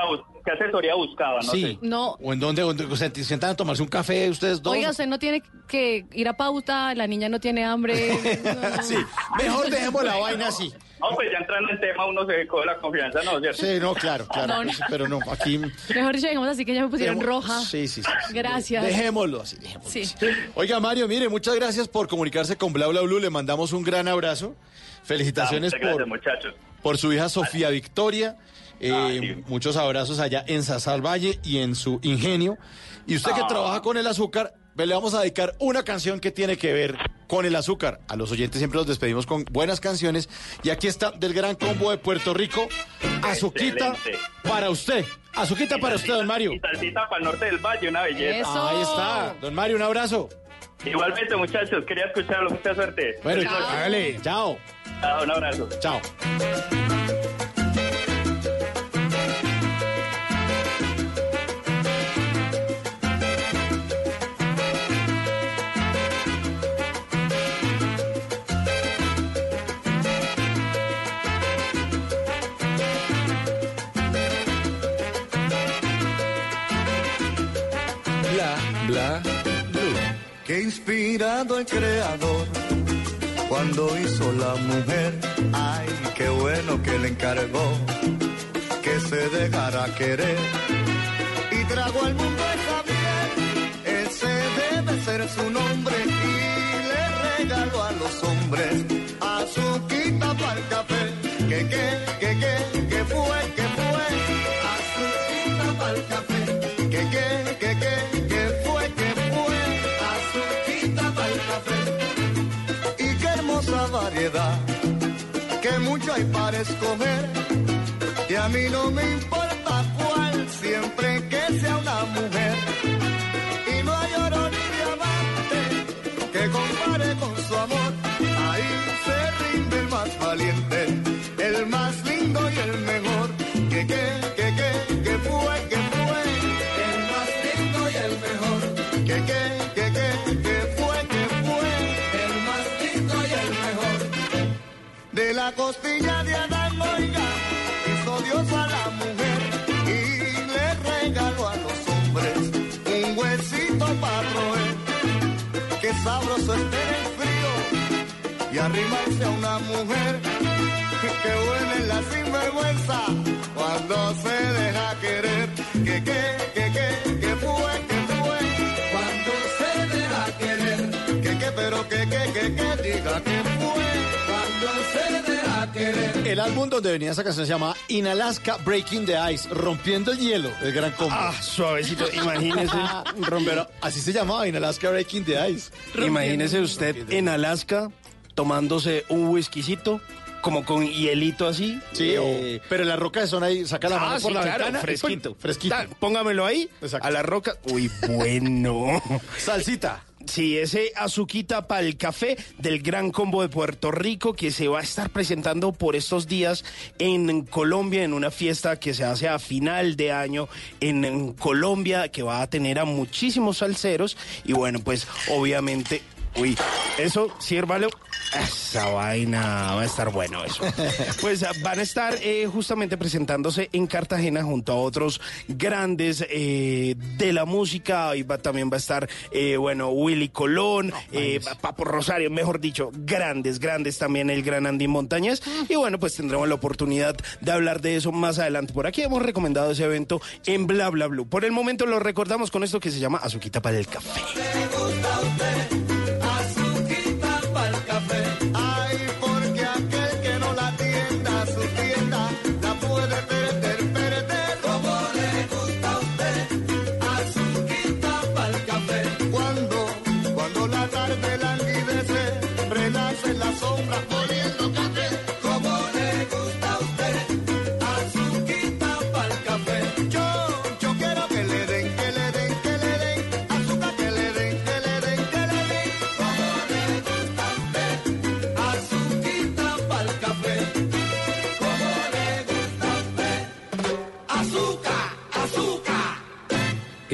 Qué asesoría buscaba? No Sí. sé. No. ¿O en dónde? ¿Dónde? O sea, ¿se sientan a tomarse un café ustedes dos? Oiga, usted no tiene que ir a pauta, la niña no tiene hambre. No, [laughs] no. Sí, mejor dejemos la vaina así. No, pues ya entrando en tema uno se coge la confianza, ¿no? ¿Cierto? Sí, no, claro, claro. No, Pero no, aquí... Mejor dicho, digamos así que ya me pusieron roja. Sí, sí, sí. Gracias. Dejémoslo así, dejémoslo Sí. así. Oiga, Mario, mire, muchas gracias por comunicarse con Bla Bla Blue. Le mandamos un gran abrazo. Felicitaciones Ah, por, muchachos. por su hija Sofía Victoria. Eh. Muchos abrazos allá en Sazal Valle y en su ingenio. Y usted que Ah. trabaja con el azúcar, le vamos a dedicar una canción que tiene que ver con el azúcar. A los oyentes siempre los despedimos con buenas canciones. Y aquí está del gran combo de Puerto Rico, Azuquita Excelente. para usted. Azuquita para usted, don Mario. Y salsita para el norte del valle, una belleza. Eso. Ahí está. Don Mario, un abrazo. Igualmente, muchachos, quería escucharlo. Mucha suerte. Bueno, hágale. Chao. Ah, un abrazo. Chao. Inspirado el creador cuando hizo la mujer. Ay, qué bueno que le encargó que se dejara querer y trago al mundo esa miel. Ese debe ser su nombre y le regaló a los hombres azuquita para el café. Que, que, escoger. Y a mí no me importa cuál, siempre que sea una mujer. Y no hay oro ni diamante que compare con su amor. Ahí se rinde el más valiente, el más lindo y el mejor. Que, que, que, que, que fue, que fue, el más lindo y el mejor. Que, que, que, que, que fue, que fue, el más lindo y el mejor. De la costilla de Adán, oiga, hizo Dios a la mujer y le regaló a los hombres un huesito para roer. Qué sabroso es tener frío y arrimarse a una mujer. Qué buena es la sinvergüenza cuando se deja querer. Que, que, que, que, que fue, que fue cuando se deja querer. Que, que, pero que, que, que, que diga que El álbum donde venía esa canción se llama In Alaska Breaking the Ice, rompiendo el hielo, el gran combo. Ah, suavecito, imagínese. [laughs] Pero así se llamaba, In Alaska Breaking the Ice. Imagínese usted en Alaska tomándose un whiskycito, como con hielito así. Sí, o- eh, pero la roca de zona ahí, saca la mano Ah, por sí, la claro, ventana. fresquito. Fresquito. Ta- póngamelo ahí, a la roca. Uy, bueno. [laughs] Salsita. Sí, ese azuquita para el café del Gran Combo de Puerto Rico que se va a estar presentando por estos días en Colombia en una fiesta que se hace a final de año en, Colombia que va a tener a muchísimos salseros. Y bueno, pues obviamente, uy, eso, sírvalo. Esa vaina va a estar bueno eso. [laughs] Pues ah, van a estar eh, justamente presentándose en Cartagena junto a otros grandes eh, de la música. Ahí va, también va a estar, eh, bueno, Willy Colón, eh, Papo Rosario, mejor dicho, grandes, grandes también el gran Andy Montañez. Y bueno, pues tendremos la oportunidad de hablar de eso más adelante. Por aquí hemos recomendado ese evento en Bla Bla Blue. Por el momento lo recordamos con esto que se llama Azuquita para el Café. Azuquita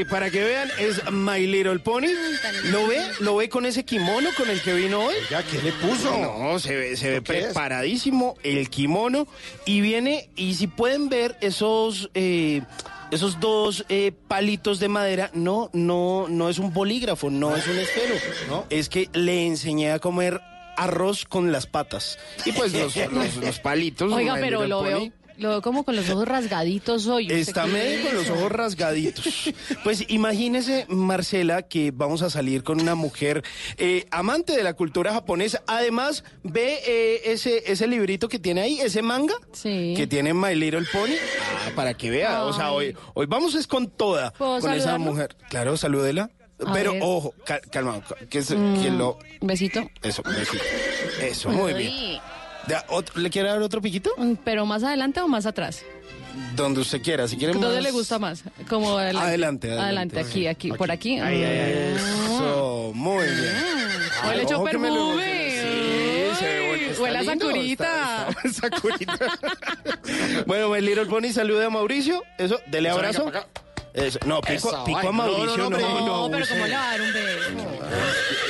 Ahí, para que vean, es My Little Pony. ¿Lo ve? ¿Lo ve con ese kimono con el que vino hoy? Ya, ¿qué le puso? No, se ve, se ve ¿Qué es? preparadísimo el kimono. Y viene, y si pueden ver esos... eh, esos dos eh, palitos de madera, no, no, no es un bolígrafo, no es un esfero. No. Es que le enseñé a comer arroz con las patas. Y pues los, los- los palitos. Oiga, pero lo Pony, veo, lo veo como con los ojos rasgaditos hoy. ¿Usted Está medio con los ojos rasgaditos. [laughs] Pues imagínese, Marcela, que vamos a salir con una mujer eh, amante de la cultura japonesa. Además, ve eh, ese, ese librito que tiene ahí, ese manga que tiene My Little Pony. Ah, para que vea. O sea, hoy, hoy vamos es con toda, ¿Puedo con esa mujer. Claro, salúdela. A Pero ver. ojo, cal- calma, que, Mm, que lo... Besito. Eso, besito. Eso, muy bien. Otro- ¿Le quiere dar otro piquito? Mm, ¿Pero más adelante o más atrás? Donde usted quiera. Si quiere ¿Dónde más- le gusta más? Como adelante. Adelante, adelante. aquí, aquí, por aquí. Ay, ay, ay. Eso, muy bien. Hoy le echó Huele a Sakurita. está- está- [laughs] Sakurita. [laughs] bueno, My Little Pony, saluda a Mauricio. Eso, dele abrazo. Eso, no, pico, Esa pico a. Mauricio, No, no, no, no, no, No, pero. ¿cómo le va a dar un beso?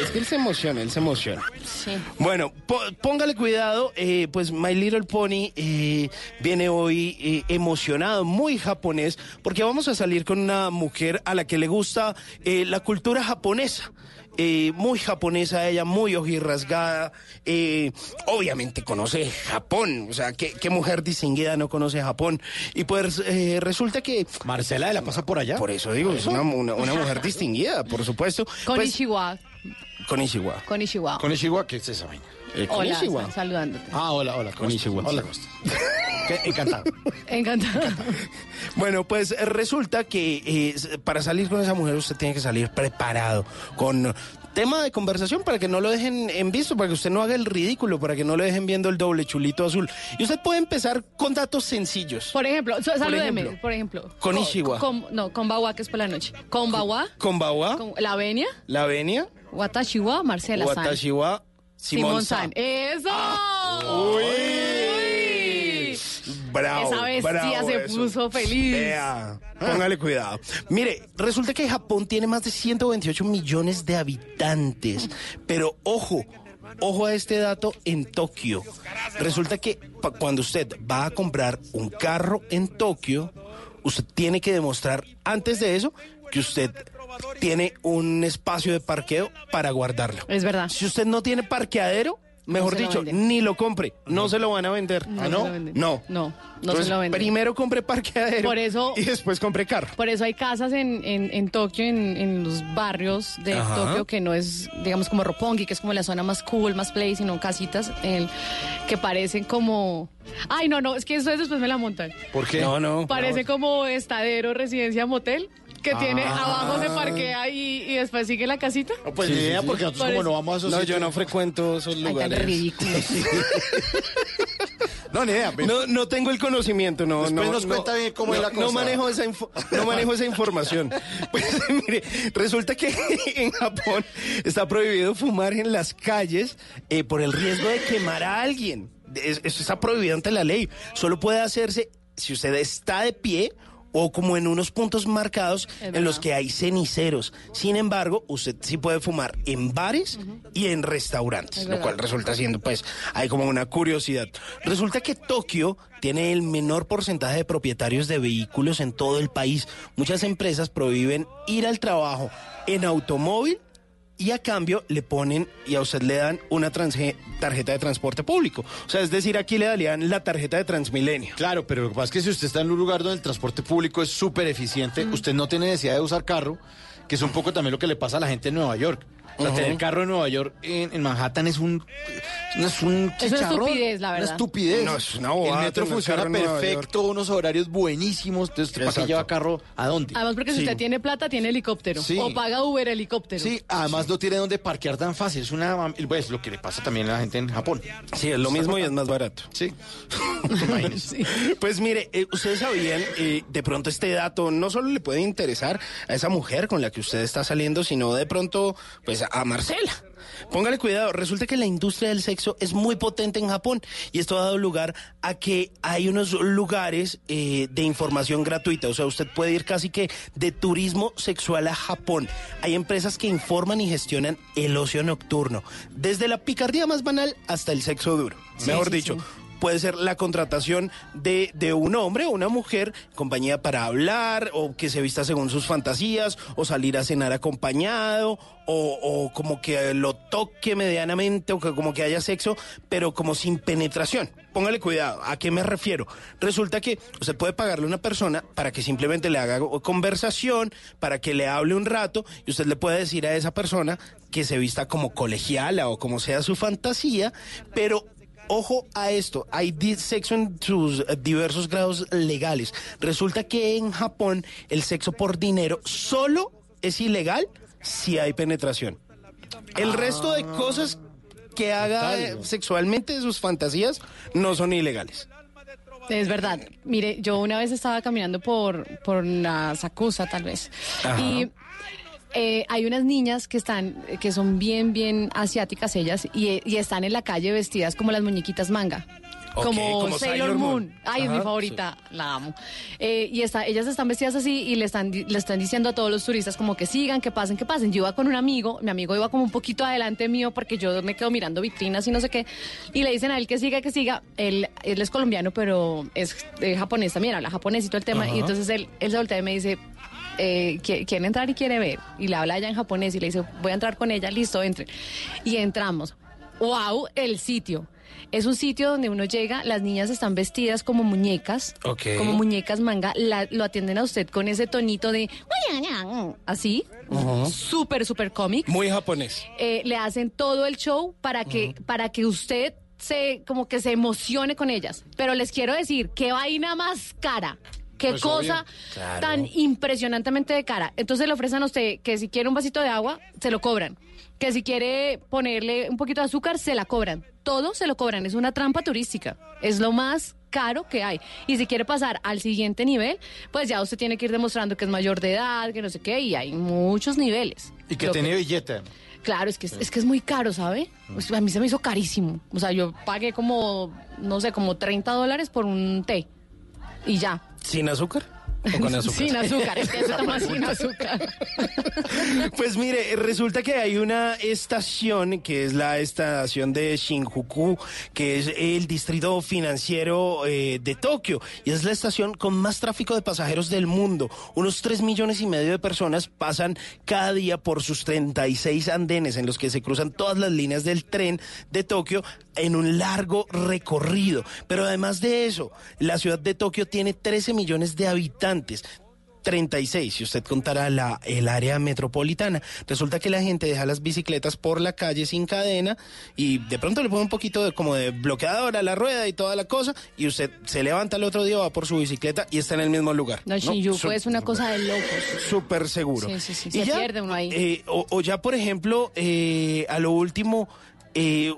Es que él se emociona, él se emociona. Sí. Bueno, po- póngale cuidado, eh, pues My Little Pony eh, viene hoy eh, emocionado, muy japonés, porque vamos a salir con una mujer a la que le gusta eh, la cultura japonesa. Eh, muy japonesa ella, muy ojirrasgada, eh, obviamente conoce Japón, o sea, ¿qué, qué mujer distinguida no conoce Japón? Y pues eh, resulta que... Marcela de la pasa por allá. Por eso digo, es una, una- una mujer [laughs] distinguida, por supuesto. Con Pues, Ishiwa. con Ishiwa. Con Ishiwa. Con Ishiwa, ¿qué es esa vaina? Eh, con Hola, saludándote. Ah, hola, hola. Con Ishiwa. Hola, Costa. Encantado. [laughs] Encantada. [laughs] Bueno, pues eh, resulta que eh, para salir con esa mujer usted tiene que salir preparado con tema de conversación para que no lo dejen en visto, para que usted no haga el ridículo, para que no le dejen viendo el doble chulito azul. Y usted puede empezar con datos sencillos. Por ejemplo, so- salúdeme, por ejemplo. Con Co- Ishiwa. con- no, con Bawa, que es por la noche. Con Bawa, Con Bawa, con la Venia, la Venia, Watashiwa, Marcela San. Watashiwa, Simón San. ¡Eso! Ah. ¡Uy! Bravo, Esa bestia se puso feliz. Póngale cuidado. Mire, resulta que Japón tiene más de 128 millones de habitantes. Pero ojo, ojo a este dato en Tokio. Resulta que cuando usted va a comprar un carro en Tokio, usted tiene que demostrar antes de eso que usted tiene un espacio de parqueo para guardarlo. Es verdad. Si usted no tiene parqueadero, mejor dicho, ni lo compre, no se lo van a vender. No ¿Ah, no? No. No, no Entonces, se lo venden. Primero compre parqueadero Por eso- y después compre carro. Por eso hay casas en, en, en Tokio, en, en los barrios de Ajá. Tokio, que no es, digamos, como Roppongi, que es como la zona más cool, más play, sino casitas en- que parecen como... Ay, no, no, es que eso después me la montan. ¿Por qué? No, no. Parece como estadero, residencia, motel, que tiene Ah. abajo se parquea y, y después sigue la casita. No, pues Sí, ni sí, idea, sí. porque nosotros Por como eso- no vamos a esos No, yo sitios- no frecuento esos Ay, tan lugares. ridículos. [laughs] No, ni idea. No, no tengo el conocimiento, no. Después no, nos no, cuenta bien cómo no, es la No cosa. manejo esa, info- no manejo esa información. [laughs] Pues [laughs] mire, resulta que en Japón está prohibido fumar en las calles eh, por el riesgo de quemar a alguien. Es- Eso está prohibido ante la ley. Solo puede hacerse si usted está de pie o como en unos puntos marcados en los que hay ceniceros. Sin embargo, usted sí puede fumar en bares y en restaurantes, Es lo cual resulta siendo, pues, hay como una curiosidad. Resulta que Tokio tiene el menor porcentaje de propietarios de vehículos en todo el país. Muchas empresas prohíben ir al trabajo en automóvil y a cambio le ponen y a usted le dan una tarjeta de transporte público. O sea, es decir, aquí le darían la tarjeta de Transmilenio. Claro, pero lo que pasa es que si usted está en un lugar donde el transporte público es súper eficiente, usted no tiene necesidad de usar carro, que es un poco también lo que le pasa a la gente en Nueva York. O sea, tener carro en Nueva York, en, en Manhattan, es un, no es un Es una chicharrón, estupidez, la Una verdad. estupidez. No, es una bobada El metro tener funciona carro en Nueva perfecto, unos horarios buenísimos. Entonces, ¿para qué Exacto. lleva carro? ¿A dónde? Además, porque si Sí. usted tiene plata, tiene helicóptero. Sí. O paga Uber helicóptero. Sí, además no tiene dónde parquear tan fácil. Es una, pues, lo que le pasa también a la gente en Japón. Sí, es lo mismo y es más barato. [laughs] Sí. Pues mire, eh, ustedes sabían, eh, de pronto este dato no solo le puede interesar a esa mujer con la que usted está saliendo, sino de pronto, pues a Marcela. Póngale cuidado, resulta que la industria del sexo es muy potente en Japón y esto ha dado lugar a que hay unos lugares eh, de información gratuita, o sea, usted puede ir casi que de turismo sexual a Japón. Hay empresas que informan y gestionan el ocio nocturno, desde la picardía más banal hasta el sexo duro. Mejor sí, dicho, sí. Puede ser la contratación de, de un hombre o una mujer, compañía para hablar, o que se vista según sus fantasías, o salir a cenar acompañado, o, o como que lo toque medianamente, o que como que haya sexo, pero como sin penetración. Póngale cuidado, ¿a qué me refiero? Resulta que usted puede pagarle a una persona para que simplemente le haga conversación, para que le hable un rato, y usted le puede decir a esa persona que se vista como colegiala o como sea su fantasía, pero Ojo a esto, hay sexo en sus eh, diversos grados legales. Resulta que en Japón el sexo por dinero solo es ilegal si hay penetración. El resto de cosas que haga sexualmente de sus fantasías no son ilegales. Es verdad. Mire, yo una vez estaba caminando por, por la Sakusa, tal vez. Ajá. Y eh, hay unas niñas que están, que son bien, bien asiáticas ellas, y, y están en la calle vestidas como las muñequitas manga. Como, como Sailor Sailor Moon. Moon. Ay, es mi favorita, la amo. Eh, y está, ellas están vestidas así y le están, le están diciendo a todos los turistas como que sigan, que pasen, que pasen. Yo iba con un amigo, mi amigo iba como un poquito adelante mío porque yo me quedo mirando vitrinas y no sé qué. Y le dicen a él que siga, que siga. Él, él es colombiano, pero es eh, japonés también, habla japonés y todo el tema. Ajá. Y entonces él, él se voltea y me dice, eh, qui- quiere entrar y quiere ver. Y le habla ella en japonés y le dice, voy a entrar con ella, listo, entre. Y entramos. ¡Wow! El sitio. Es un sitio donde uno llega, las niñas están vestidas como muñecas, Ok. como muñecas manga, la- lo atienden a usted con ese tonito de así, Ujú. súper, súper cómic. Muy japonés. Eh, le hacen todo el show para que, para que usted se, como que se emocione con ellas. Pero les quiero decir, qué vaina más cara. Qué Pues, cosa. Claro. tan impresionantemente de cara. Entonces le ofrecen a usted que si quiere un vasito de agua, se lo cobran. Que si quiere ponerle un poquito de azúcar, se la cobran. Todo se lo cobran. Es una trampa turística. Es lo más caro que hay. Y si quiere pasar al siguiente nivel, pues ya usted tiene que ir demostrando que es mayor de edad, que no sé qué, y hay muchos niveles. Y que tenía billete. Claro, es que es, es que es muy caro, ¿sabe? Pues, a mí se me hizo carísimo. O sea, yo pagué como, no sé, como 30 dólares por un té. y ya. ¿Sin azúcar? ¿O con [laughs] azúcar? Sin azúcar, es que eso [laughs] toma sin azúcar. [laughs] Pues mire, resulta que hay una estación que es la estación de Shinjuku, que es el distrito financiero eh, de Tokio, y es la estación con más tráfico de pasajeros del mundo. Unos 3 millones y medio de personas pasan cada día por sus 36 andenes en los que se cruzan todas las líneas del tren de Tokio en un largo recorrido. Pero además de eso, la ciudad de Tokio tiene 13 millones de habitantes. 36, si usted contara la, el área metropolitana. Resulta que la gente deja las bicicletas por la calle sin cadena y de pronto le pone un poquito de, como de bloqueador a la rueda y toda la cosa y usted se levanta el otro día, va por su bicicleta y está en el mismo lugar. No, ¿no? Shinjuku Su- es una cosa de locos. Súper seguro. Sí, sí, sí, Y se pierde uno ahí. eh, o, o ya, por ejemplo, eh, a lo último, eh,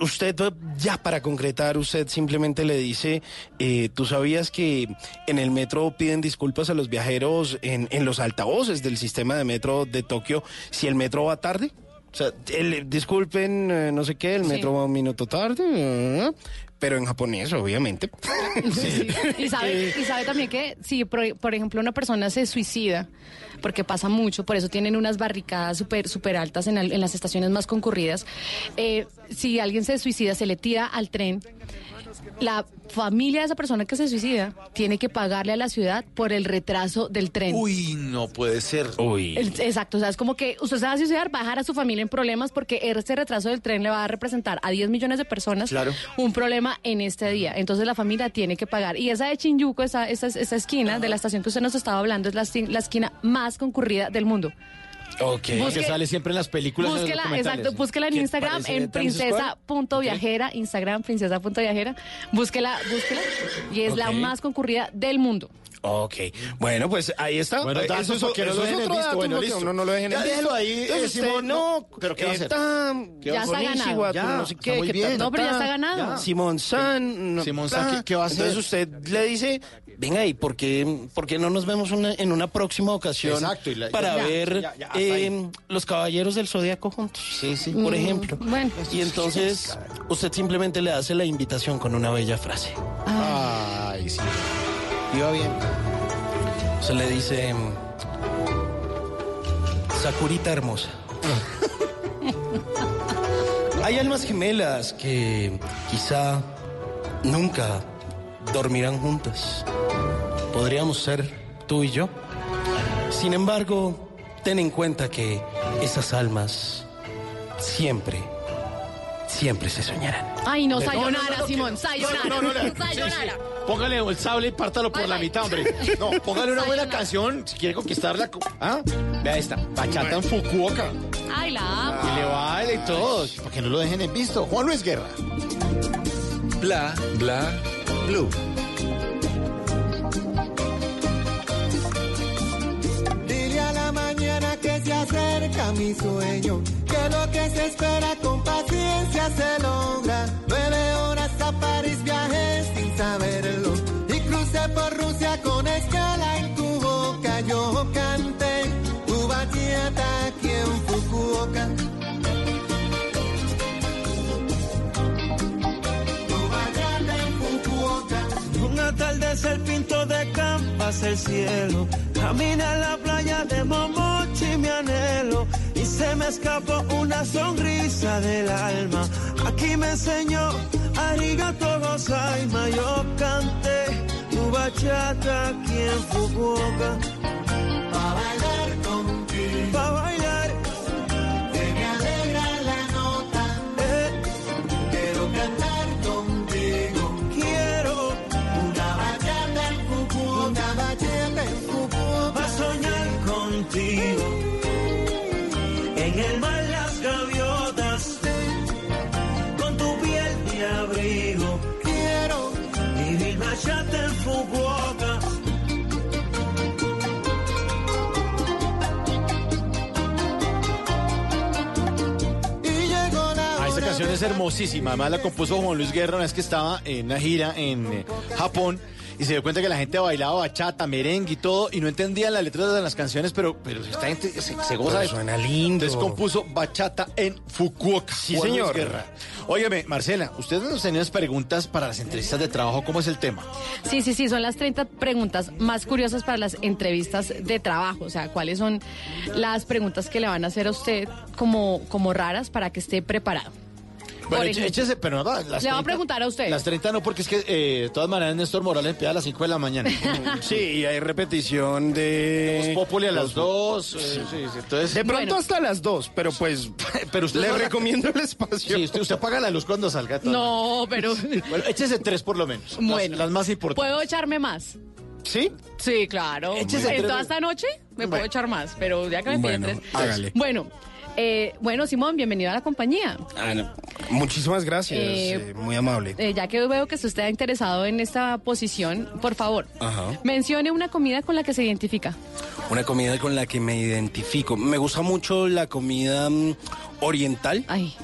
usted, ya para concretar, usted simplemente le dice, eh, tú sabías que en el metro piden disculpas a los viajeros en, en los altavoces del sistema de metro de Tokio si el metro va tarde. O sea, el- disculpen, eh, no sé qué, el Sí. metro va un minuto tarde, eh, pero en japonés, obviamente. [laughs] [laughs] Y sabe, y sabe también que si, por, por ejemplo, una persona se suicida, porque pasa mucho, por eso tienen unas barricadas súper super altas en, al- en las estaciones más concurridas, eh, si alguien se suicida, se le tira al tren, la familia de esa persona que se suicida tiene que pagarle a la ciudad por el retraso del tren. Uy, no puede ser. Uy. Exacto, o sea, es como que usted se va a suicidar, va a dejar a su familia en problemas porque este retraso del tren le va a representar a 10 millones de personas Claro. un problema en este día. Entonces la familia tiene que pagar. Y esa de Shinjuku, esa, esa, esa esquina de la estación que usted nos estaba hablando, es la, la esquina más concurrida del mundo. Ok. que sale siempre en las películas. en los Búsquela, documentales. exacto, búsquela en ¿Qué Instagram, en princesa.viajera, Instagram, princesa.viajera. Búsquela, búsquela. Y es la más concurrida del mundo. Ok, bueno, pues ahí está. Bueno, Eh, datos eso- para que no eso lo dejen en visto. Bueno, listo. No, no lo dejen en visto. déjelo ahí, Entonces eh, usted, Simón, no, ¿pero qué va a hacer? está, ¿Qué va a Ya está ganado. Ya, no sé qué, muy bien. No, pero ya está ganado. Ya. Simón San. no, Simón San. ¿qué- qué va a hacer? Entonces usted le dice, venga, ¿y por qué, por qué no nos vemos una- en una próxima ocasión Exacto, y la- para ya, ver ya, eh, los caballeros del Zodíaco juntos? Sí, sí. Por Mm, ejemplo. bueno. Y entonces usted simplemente le hace la invitación con una bella frase. Ay, sí. Iba bien. Se le dice, Sakurita hermosa. Hay almas gemelas que quizá nunca dormirán juntas. Podríamos ser tú y yo. Sin embargo, ten en cuenta que esas almas siempre, siempre se soñarán. Ay, no, No, no, sayonara, no, no, Simón, sayonara, no, no, no, sí, sayonara. Póngale el sable y pártalo por Bye, la bye. mitad, hombre. [laughs] No, póngale una buena canción si quiere conquistarla. ¿Ah? Vea esta. Bachata en Fukuoka. Ay, la amo. Y le baile y todo. Para que no lo dejen en visto. Juan Luis Guerra. Bla, bla, blue. Dile a la mañana que se acerca mi sueño, que lo que se espera con paciencia se logra. Nueve horas a París viajé sin saberlo y crucé por Rusia con escala en tu boca. Yo canté tu bachata aquí en Fukuoka. Tu bachata en Fukuoka. Un atardecer pinto de campas el cielo. Camina a la playa de Momochi, mi anhelo. Se me escapó una sonrisa del alma. Aquí me enseñó Arigato Gozaima. Yo canté tu bachata aquí en Fukuoka. Bailar hermosísima. Además la compuso Juan Luis Guerra una vez que estaba en una gira en eh, Japón. y se dio cuenta que la gente bailaba bachata, merengue y todo, y no entendían las letras de las canciones, pero, pero esta gente se, se goza Pero suena lindo. Entonces compuso bachata en Fukuoka. Sí, Juan Luis señor. Guerra. Óyeme, Marcela, ustedes nos tenían unas preguntas para las entrevistas de trabajo. ¿Cómo es el tema? Sí, sí, sí, son las 30 preguntas más curiosas para las entrevistas de trabajo. O sea, ¿cuáles son las preguntas que le van a hacer a usted como, como raras para que esté preparado? Bueno, échese, pero no, las Le voy a 30 preguntar a usted. Las 30 no, porque es que eh, de todas maneras Néstor Morales empieza a las 5 de la mañana. [laughs] Sí, y hay repetición de... Los Populi a las 2. eh, sí, sí, entonces, De pronto Bueno. hasta las dos, pero pues [laughs] pero usted le no- recomiendo el espacio. Sí, usted, usted apaga la luz cuando salga. todo. No, pero [laughs] Bueno, échese tres por lo menos. las- Bueno. Las, más importantes. ¿puedo echarme más? ¿Sí? Sí, claro. Échese En tres. toda esta noche me puedo Bueno. echar más, pero ya que me Bueno, tres. hágale. Bueno, eh, bueno, Simón, bienvenido a la compañía. Ah, no. Muchísimas gracias, Eh, eh, muy amable. Eh, ya que veo que usted está interesado en esta posición, por favor, Ajá. mencione una comida con la que se identifica. Una comida con la que me identifico. Me gusta mucho la comida mm, oriental. Ay,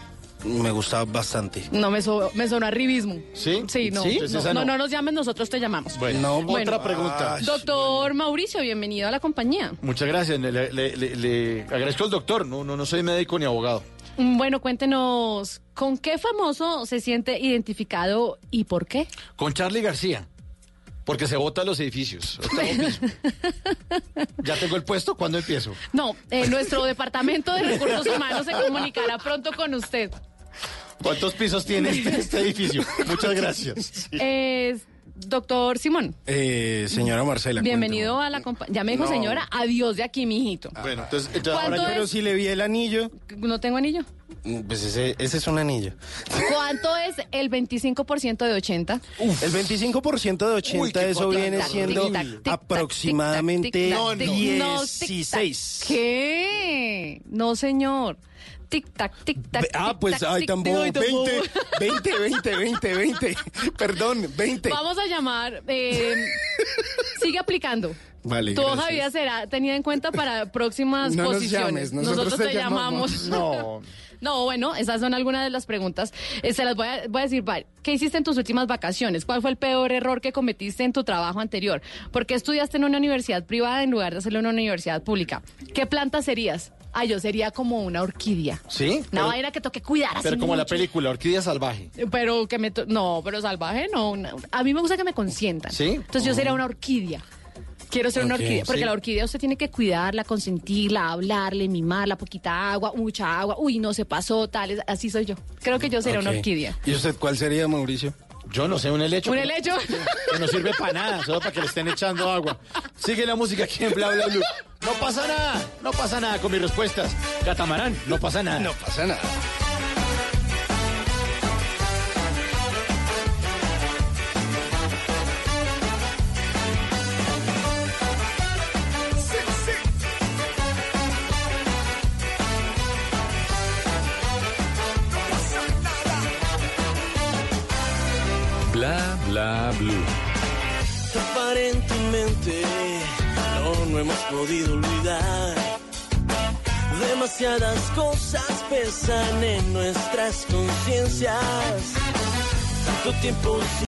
Me gusta bastante. no me, so- me sonó arribismo. ¿Sí? Sí, no. ¿Sí? no, no, no. no nos llames, nosotros te llamamos. Bueno, No, Bueno. otra pregunta. Ay, Doctor Mauricio, bienvenido a la compañía. Muchas gracias. Le, le- le- le agradezco al doctor. No, no, no soy médico ni abogado. Mm, Bueno, cuéntenos, ¿con qué famoso se siente identificado y por qué? Con Charlie García. Porque se vota los edificios. [laughs] Ya tengo el puesto. ¿Cuándo empiezo? No, eh, nuestro departamento de recursos humanos se comunicará pronto con usted. ¿Cuántos pisos tiene [laughs] este, este edificio? Muchas gracias. [laughs] Eh, doctor Simón, Eh, señora Marcela. bienvenido a la compañía. Ya me dijo No. señora, adiós de aquí, mijito. Bueno, entonces, entonces ahora ¿Cuánto yo- es? Pero si le vi el anillo, No tengo anillo. mm, pues ese, ese es un anillo. ¿Cuánto es el 25% de 80? El 25% de 80, Uy, qué eso viene siendo aproximadamente tic-tac, tic-tac, no, 16. ¿Qué? No, señor. Tic-tac, tic-tac. Ah, pues, tic-tac, ay, tic-tac, tan bobo, ay, 20, tan bobo. 20, 20, 20, 20. Perdón, 20. Vamos a llamar. eh, sigue aplicando. Vale, Tu hoja vida será tenida en cuenta para próximas No nos posiciones. llames, nosotros te te llamamos. llamamos. No. [laughs] No, bueno, esas son algunas de las preguntas. Eh, se las voy a, voy a decir, vale, ¿qué hiciste en tus últimas vacaciones? ¿Cuál fue el peor error que cometiste en tu trabajo anterior? ¿Por qué estudiaste en una universidad privada en lugar de hacerlo en una universidad pública? ¿Qué planta serías? Ah, yo sería como una orquídea. ¿Sí? Una vaina que toque cuidar así pero como la película Orquídea Salvaje. Pero que me... to- No, pero salvaje no. una- a mí me gusta que me consientan. ¿Sí? Entonces yo sería una orquídea. Quiero ser una Ok, orquídea, porque sí. la orquídea usted tiene que cuidarla, consentirla, hablarle, mimarla, poquita agua, mucha agua. Uy, no se pasó, tal, es- así soy yo. Creo que yo sería una Ok. orquídea. ¿Y usted cuál sería, Mauricio? Yo no sé, un helecho. ¿Un que- helecho? Que no sirve para nada, solo para que le estén echando agua. Sigue la música aquí en Bla Bla Blue. No pasa nada, no pasa nada con mis respuestas. Catamarán, no pasa nada. No pasa nada. Bla blue. Aparentemente no, no hemos podido olvidar. Demasiadas cosas pesan en nuestras conciencias. Tanto tiempo